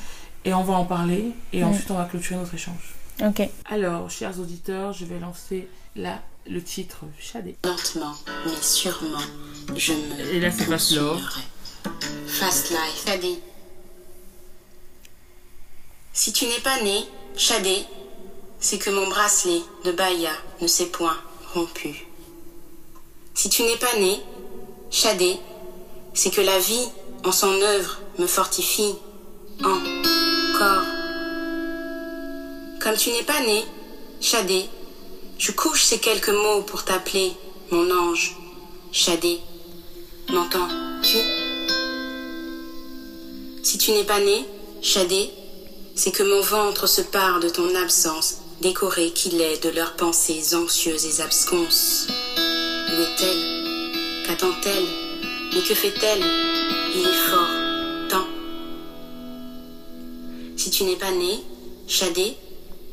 et on va en parler et mm. ensuite on va clôturer notre échange. Ok. Alors, chers auditeurs, je vais lancer la, le titre Chadé. Lentement, mais sûrement, je me. Et là, c'est Fast Fast Life. Chadé. Si tu n'es pas né, Chadé, c'est que mon bracelet de Bahia ne s'est point rompu. Si tu n'es pas né, Chadé, c'est que la vie en son œuvre me fortifie encore. Comme tu n'es pas né, Chadé, je couche ces quelques mots pour t'appeler mon ange. Chadé, m'entends-tu? Si tu n'es pas né, Chadé, c'est que mon ventre se pare de ton absence, décoré qu'il est de leurs pensées anxieuses et absconses. Où est-elle Qu'attend-elle Mais que fait-elle Il est fort, tant. Si tu n'es pas né, Chadé,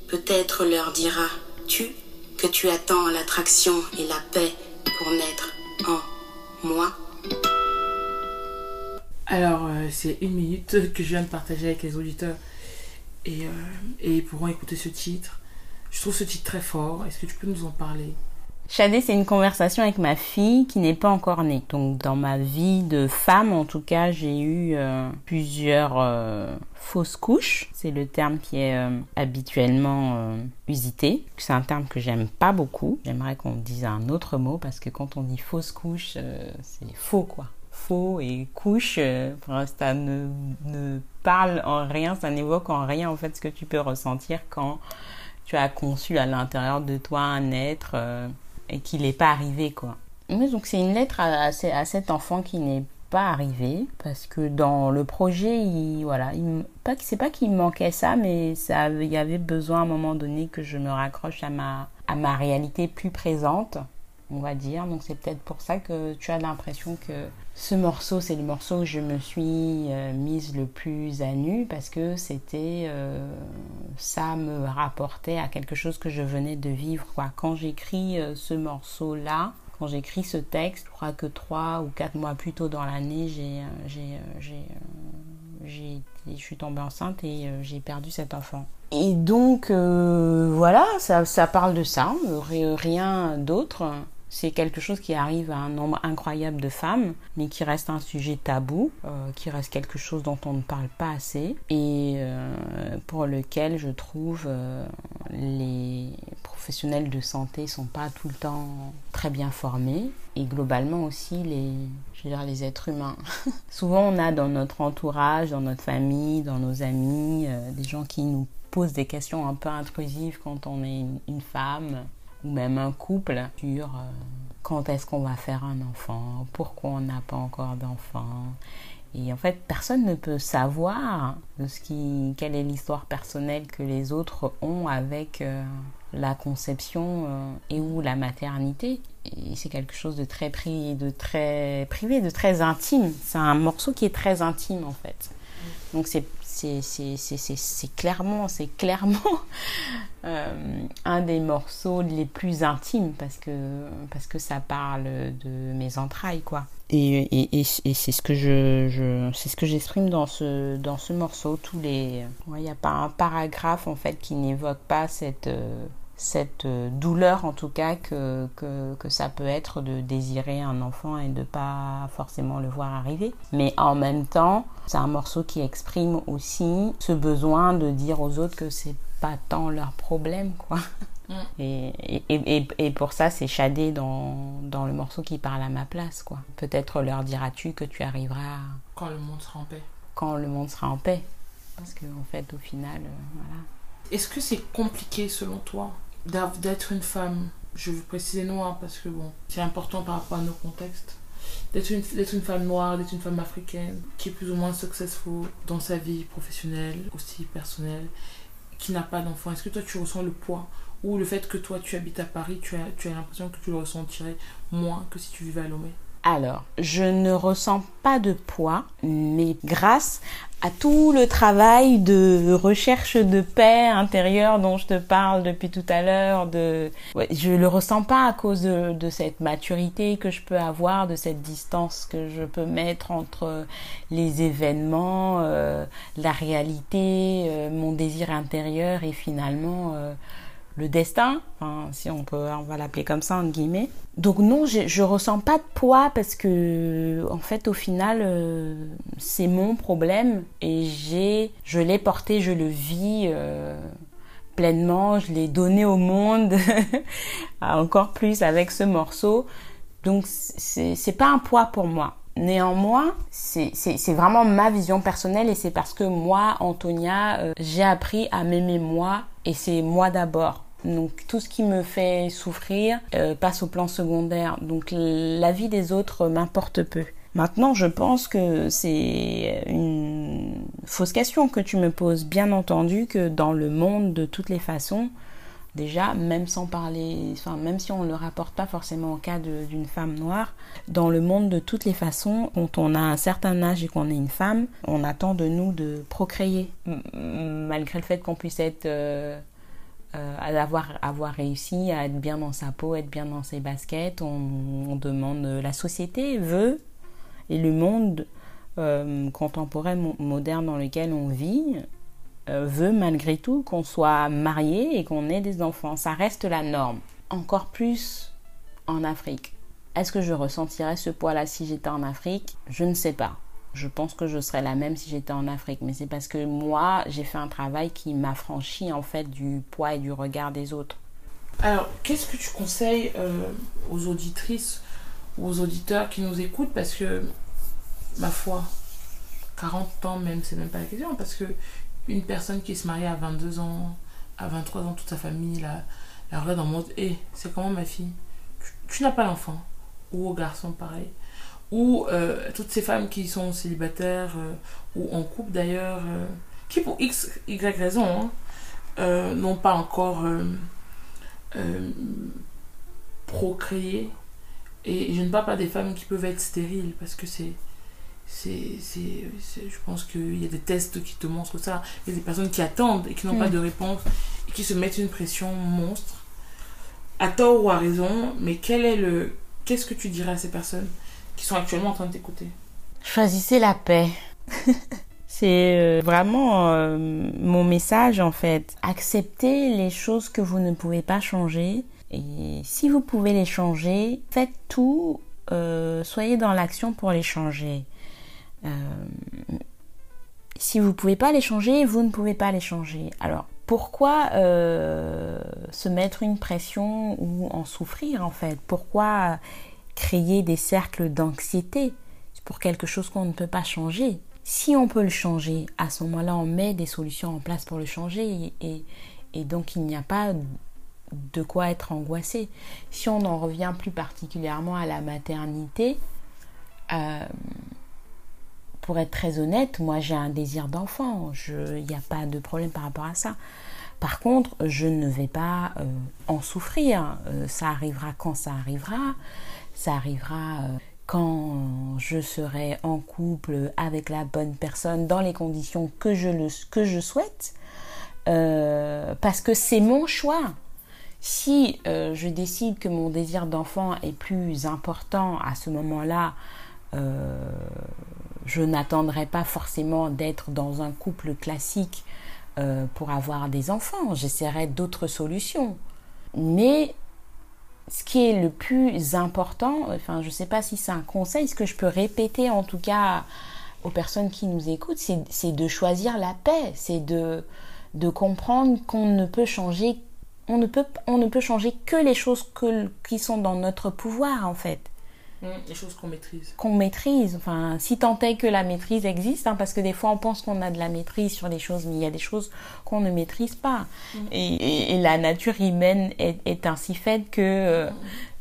peut-être leur diras-tu que tu attends l'attraction et la paix pour naître en moi. Alors, euh, c'est une minute que je viens de partager avec les auditeurs et, euh, pourront écouter ce titre. Je trouve ce titre très fort. Est-ce que tu peux nous en parler? Chadé, c'est une conversation avec ma fille qui n'est pas encore née. Donc dans ma vie de femme, en tout cas, j'ai eu euh, plusieurs euh, fausses couches. C'est le terme qui est habituellement usité. C'est un terme que j'aime pas beaucoup. J'aimerais qu'on dise un autre mot parce que quand on dit fausse couche, c'est faux quoi. Faux et couche, ça ne, ne en rien, ça n'évoque en rien en fait ce que tu peux ressentir quand tu as conçu à l'intérieur de toi un être et qu'il n'est pas arrivé, quoi. Mais donc c'est une lettre à, à, cet enfant qui n'est pas arrivé parce que dans le projet, il, voilà, il, pas c'est pas qu'il manquait ça, mais ça, il y avait besoin à un moment donné que je me raccroche à ma, à ma réalité plus présente, on va dire. Donc c'est peut-être pour ça que tu as l'impression que ce morceau, c'est le morceau où je me suis euh, mise le plus à nu parce que c'était, euh, ça me rapportait à quelque chose que je venais de vivre. Quand j'écris euh, ce morceau-là, quand j'écris ce texte, je crois que trois ou quatre mois plus tôt dans l'année, j'ai, je suis tombée enceinte et j'ai perdu cet enfant. Et donc, voilà, ça, ça parle de ça, rien d'autre. C'est quelque chose qui arrive à un nombre incroyable de femmes, mais qui reste un sujet tabou, euh, qui reste quelque chose dont on ne parle pas assez, et euh, pour lequel je trouve euh, les professionnels de santé sont pas tout le temps très bien formés, et globalement aussi les, je veux dire, les êtres humains. *laughs* Souvent, on a dans notre entourage, dans notre famille, dans nos amis, des gens qui nous posent des questions un peu intrusives quand on est une femme même un couple sur euh, quand est-ce qu'on va faire un enfant, pourquoi on n'a pas encore d'enfant. Et en fait, personne ne peut savoir ce qui, quelle est l'histoire personnelle que les autres ont avec euh, la conception euh, et ou la maternité. C'est quelque chose de très, pri de très privé, de très intime. C'est un morceau qui est très intime en fait. Donc c'est c'est clairement, c'est clairement *laughs* euh, un des morceaux les plus intimes parce que, parce que ça parle de mes entrailles, quoi. Et, et, et, c'est ce que je, je c'est ce que j'exprime dans ce dans ce morceau tous les il n'y a pas un paragraphe en fait qui n'évoque pas cette euh, cette euh, douleur en tout cas que, que, que, ça peut être de désirer un enfant et de pas forcément le voir arriver. Mais en même temps, c'est un morceau qui exprime aussi ce besoin de dire aux autres que c'est pas tant leur problème quoi. Mm. Et, et, et, pour ça, c'est Chadé dans, dans le morceau qui parle à ma place, quoi. Peut-être leur diras-tu que tu arriveras... Quand le monde sera en paix. Quand le monde sera en paix. Parce qu'en en fait, au final, euh, voilà. Est-ce que c'est compliqué, selon toi, d'être une femme, je veux préciser noire parce que bon, c'est important par rapport à nos contextes, d'être une, une femme noire, d'être une femme africaine, qui est plus ou moins successful dans sa vie professionnelle, aussi personnelle, qui n'a pas d'enfant. Est-ce que toi tu ressens le poids? Ou le fait que toi tu habites à Paris, tu as, tu as l'impression que tu le ressentirais moins que si tu vivais à Lomé? Alors, je ne ressens pas de poids, mais grâce à tout le travail de recherche de paix intérieure dont je te parle depuis tout à l'heure, de, ouais, je le ressens pas à cause de, de, cette maturité que je peux avoir, de cette distance que je peux mettre entre les événements, euh, la réalité, euh, mon désir intérieur et finalement euh, le destin, enfin, si on peut, on va l'appeler comme ça, entre guillemets. Donc non, je, je ressens pas de poids parce que, en fait, au final, euh, c'est mon problème et j'ai, je l'ai porté, je le vis euh, pleinement, je l'ai donné au monde, *laughs* encore plus avec ce morceau. Donc c'est pas un poids pour moi. Néanmoins, c'est vraiment ma vision personnelle et c'est parce que moi, Antonia, euh, j'ai appris à m'aimer moi et c'est moi d'abord. Donc tout ce qui me fait souffrir euh, passe au plan secondaire. Donc la vie des autres m'importe peu. Maintenant, je pense que c'est une fausse question que tu me poses. Bien entendu que dans le monde, de toutes les façons, déjà, même sans parler, enfin, même si on ne le rapporte pas forcément au cas d'une femme noire, dans le monde de toutes les façons, quand on a un certain âge et qu'on est une femme, on attend de nous de procréer, malgré le fait qu'on puisse être, euh, euh, avoir, avoir réussi à être bien dans sa peau, être bien dans ses baskets, on, demande, la société veut, et le monde euh, contemporain, moderne dans lequel on vit, euh, veut malgré tout qu'on soit marié et qu'on ait des enfants. Ça reste la norme. Encore plus en Afrique. Est-ce que je ressentirais ce poids-là si j'étais en Afrique? Je ne sais pas. Je pense que je serais la même si j'étais en Afrique, mais c'est parce que moi, j'ai fait un travail qui m'a franchi en fait du poids et du regard des autres. Alors, qu'est-ce que tu conseilles euh, aux auditrices ou aux auditeurs qui nous écoutent? Parce que, ma foi, 40 ans même, c'est même pas la question, parce que une personne qui se marie à 22 ans, à 23 ans, toute sa famille, la, la regarde en mode Hé, eh, c'est comment ma fille? Tu, n'as pas l'enfant. Ou au garçon, pareil. Ou euh, toutes ces femmes qui sont célibataires, euh, ou en couple d'ailleurs, euh, qui pour X, Y raison, hein, n'ont pas encore procréé. Et je ne parle pas des femmes qui peuvent être stériles, parce que c'est c'est, je pense qu'il y a des tests qui te montrent ça. Il y a des personnes qui attendent et qui n'ont pas mm. de réponse et qui se mettent une pression monstre, à tort ou à raison. Mais quel est le, qu'est-ce que tu dirais à ces personnes? Qui sont actuellement en train de t'écouter Choisissez la paix. *laughs* C'est euh, vraiment euh, mon message en fait. Acceptez les choses que vous ne pouvez pas changer. Et si vous pouvez les changer, faites tout, euh, soyez dans l'action pour les changer. Si vous ne pouvez pas les changer, vous ne pouvez pas les changer. Alors, pourquoi se mettre une pression ou en souffrir en fait? Pourquoi créer des cercles d'anxiété pour quelque chose qu'on ne peut pas changer Si on peut le changer, à ce moment-là, on met des solutions en place pour le changer et, donc il n'y a pas de quoi être angoissé. Si on en revient plus particulièrement à la maternité, euh, pour être très honnête, moi j'ai un désir d'enfant. Il n'y a pas de problème par rapport à ça. Par contre, je ne vais pas euh, en souffrir. Euh, ça arrivera quand ça arrivera. Ça arrivera euh, quand je serai en couple avec la bonne personne dans les conditions que je, le, que je souhaite. parce que c'est mon choix. Si je décide que mon désir d'enfant est plus important à ce moment-là, je n'attendrai pas forcément d'être dans un couple classique euh, pour avoir des enfants. J'essaierai d'autres solutions. Mais ce qui est le plus important, enfin je ne sais pas si c'est un conseil, ce que je peux répéter en tout cas aux personnes qui nous écoutent, c'est de choisir la paix, c'est de, comprendre qu'on ne peut changer, on ne peut, on ne peut changer que les choses qui sont dans notre pouvoir en fait. Mm, les choses qu'on maîtrise. Qu'on maîtrise. Enfin, si tant est que la maîtrise existe, hein, parce que des fois on pense qu'on a de la maîtrise sur des choses, mais il y a des choses qu'on ne maîtrise pas. Mm. Et, la nature humaine est, ainsi faite que euh,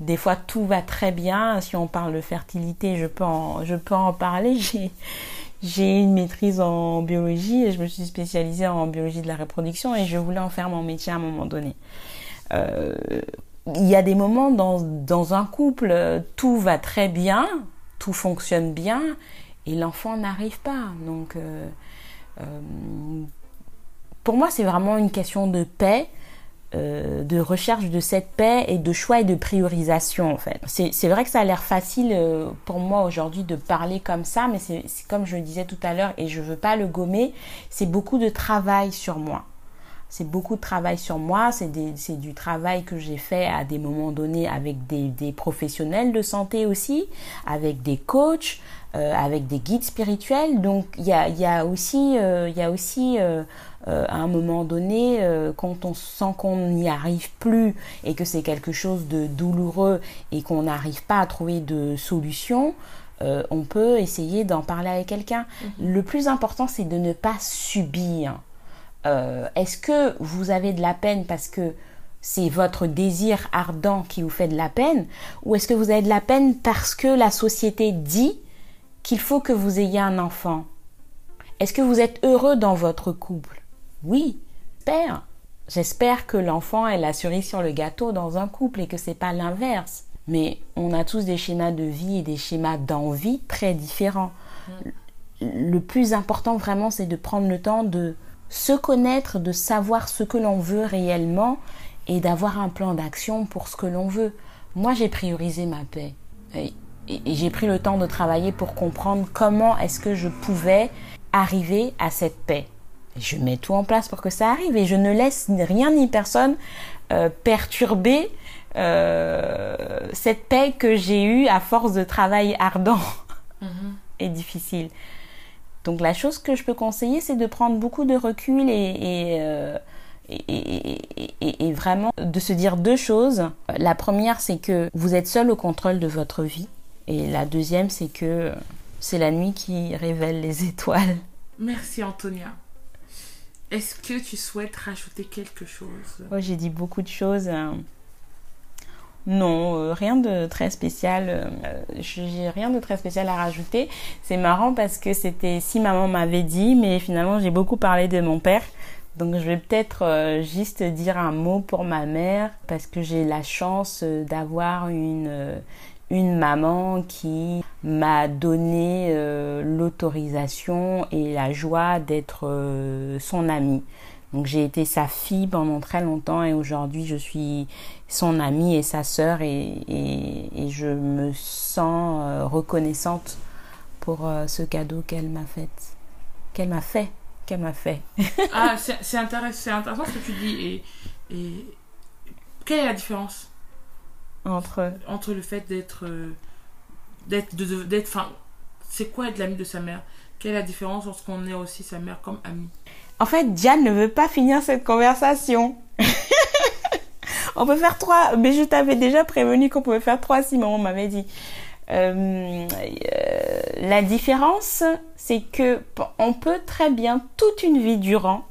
des fois tout va très bien. Si on parle de fertilité, je peux en, je peux en parler. *laughs* J'ai j'ai une maîtrise en biologie et je me suis spécialisée en biologie de la reproduction et je voulais en faire mon métier à un moment donné. Euh, il y a des moments dans, dans un couple, tout va très bien, tout fonctionne bien, et l'enfant n'arrive pas. Donc, euh, euh, pour moi, c'est vraiment une question de paix, euh, de recherche de cette paix et de choix et de priorisation, en fait. C'est vrai que ça a l'air facile pour moi aujourd'hui de parler comme ça, mais c'est comme je le disais tout à l'heure, et je veux pas le gommer, c'est beaucoup de travail sur moi c'est beaucoup de travail sur moi, c'est du travail que j'ai fait à des moments donnés avec des, professionnels de santé aussi, avec des coachs, euh, avec des guides spirituels. Donc il y a, aussi, euh, y a aussi euh, à un moment donné, quand on sent qu'on n'y arrive plus et que c'est quelque chose de douloureux et qu'on n'arrive pas à trouver de solution, on peut essayer d'en parler avec quelqu'un. Mm-hmm. Le plus important, c'est de ne pas subir. Euh, est-ce que vous avez de la peine parce que c'est votre désir ardent qui vous fait de la peine ou est-ce que vous avez de la peine parce que la société dit qu'il faut que vous ayez un enfant? Est-ce que vous êtes heureux dans votre couple? Oui, j'espère. J'espère que l'enfant est la cerise sur le gâteau dans un couple et que c'est pas l'inverse. Mais on a tous des schémas de vie et des schémas d'envie très différents. Le plus important vraiment, c'est de prendre le temps de se connaître, de savoir ce que l'on veut réellement et d'avoir un plan d'action pour ce que l'on veut. Moi, j'ai priorisé ma paix. Et, j'ai pris le temps de travailler pour comprendre comment est-ce que je pouvais arriver à cette paix. je mets tout en place pour que ça arrive et je ne laisse rien ni personne euh, perturber euh, cette paix que j'ai eue à force de travail ardent mm-hmm. *laughs* et difficile. Donc la chose que je peux conseiller, c'est de prendre beaucoup de recul et, euh, et, vraiment de se dire deux choses. La première, c'est que vous êtes seul au contrôle de votre vie. Et la deuxième, c'est que c'est la nuit qui révèle les étoiles. Merci Antonia. Est-ce que tu souhaites rajouter quelque chose? Oh, J'ai dit beaucoup de choses. Non, euh, rien de très spécial. Euh, j'ai rien de très spécial à rajouter. C'est marrant parce que c'était si maman m'avait dit, mais finalement j'ai beaucoup parlé de mon père. Donc je vais peut-être euh, juste dire un mot pour ma mère parce que j'ai la chance d'avoir une une maman qui m'a donné l'autorisation et la joie d'être son amie. Donc j'ai été sa fille pendant très longtemps et aujourd'hui je suis son amie et sa sœur et, et, je me sens euh, reconnaissante pour euh, ce cadeau qu'elle m'a fait. Qu'elle m'a fait. Qu'elle m'a fait. *laughs* ah, c'est intéressant, intéressant ce que tu dis. Et, et quelle est la différence entre, entre le fait d'être. Euh, d'être. d'être enfin, c'est quoi être l'ami de sa mère? Quelle est la différence lorsqu'on est aussi sa mère comme amie? En fait, Diane ne veut pas finir cette conversation. *laughs* on peut faire trois, mais je t'avais déjà prévenu qu'on pouvait faire trois si maman m'avait dit. Euh, euh, la différence, c'est que on peut très bien toute une vie durant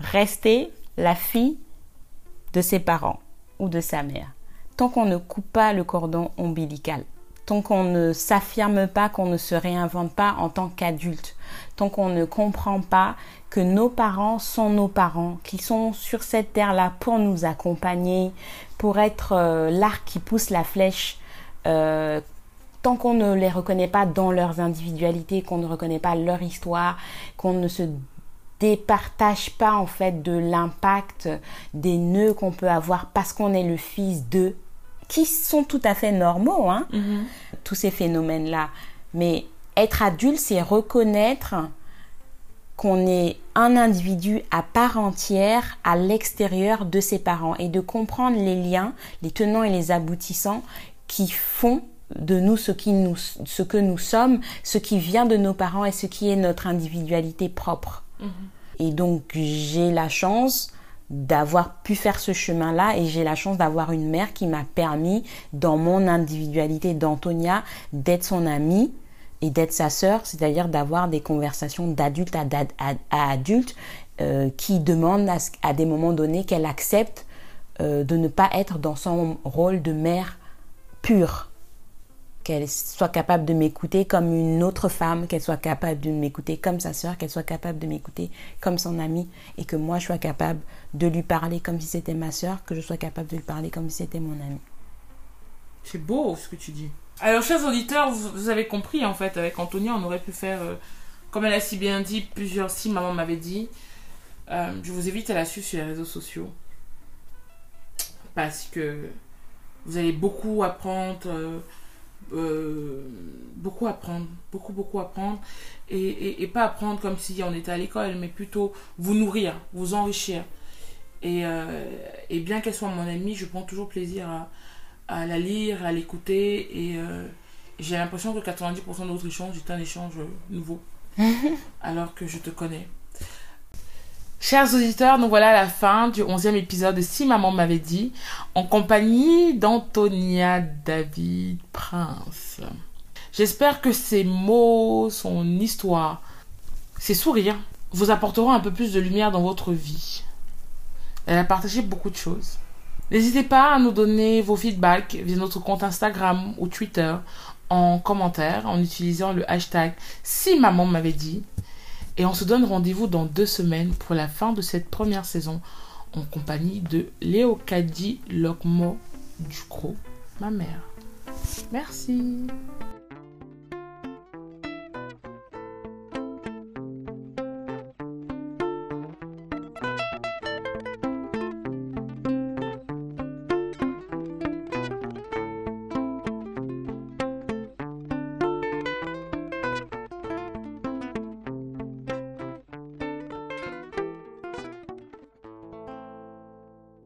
rester la fille de ses parents ou de sa mère, tant qu'on ne coupe pas le cordon ombilical tant qu'on ne s'affirme pas, qu'on ne se réinvente pas en tant qu'adulte, tant qu'on ne comprend pas que nos parents sont nos parents, qu'ils sont sur cette terre-là pour nous accompagner, pour être euh, l'arc qui pousse la flèche, euh, tant qu'on ne les reconnaît pas dans leurs individualités, qu'on ne reconnaît pas leur histoire, qu'on ne se départage pas en fait de l'impact des nœuds qu'on peut avoir parce qu'on est le fils d'eux, qui sont tout à fait normaux, hein, mhm. tous ces phénomènes-là. Mais être adulte, c'est reconnaître qu'on est un individu à part entière à l'extérieur de ses parents et de comprendre les liens, les tenants et les aboutissants qui font de nous ce, qui nous, ce que nous sommes, ce qui vient de nos parents et ce qui est notre individualité propre. Mhm. Et donc j'ai la chance d'avoir pu faire ce chemin-là et j'ai la chance d'avoir une mère qui m'a permis dans mon individualité d'Antonia d'être son amie et d'être sa sœur, c'est-à-dire d'avoir des conversations d'adulte à, adulte euh, qui demandent à, des moments donnés qu'elle accepte euh, de ne pas être dans son rôle de mère pure qu'elle soit capable de m'écouter comme une autre femme, qu'elle soit capable de m'écouter comme sa sœur, qu'elle soit capable de m'écouter comme son amie, et que moi je sois capable de lui parler comme si c'était ma sœur, que je sois capable de lui parler comme si c'était mon amie. C'est beau ce que tu dis. Alors, chers auditeurs, vous, avez compris en fait, avec Antonia, on aurait pu faire, euh, comme elle a si bien dit, plusieurs si maman m'avait dit. Euh, je vous invite à la suivre sur les réseaux sociaux. Parce que vous allez beaucoup apprendre. Euh, beaucoup apprendre, beaucoup, beaucoup apprendre. Et, pas apprendre comme si on était à l'école, mais plutôt vous nourrir, vous enrichir. Et, et bien qu'elle soit mon amie, je prends toujours plaisir à, à la lire, à l'écouter. Et euh, j'ai l'impression que 90% de notre échange est un échange nouveau. *laughs* alors que je te connais. Chers auditeurs, nous voilà à la fin du 11e épisode de Si Maman m'avait dit, en compagnie d'Antonia David Prince. J'espère que ces mots, son histoire, ses sourires vous apporteront un peu plus de lumière dans votre vie. Elle a partagé beaucoup de choses. N'hésitez pas à nous donner vos feedbacks via notre compte Instagram ou Twitter en commentaire en utilisant le hashtag Si Maman m'avait dit Et on se donne rendez-vous dans deux semaines pour la fin de cette première saison en compagnie de Léo Kadi Lokmo Ducro, ma mère. Merci.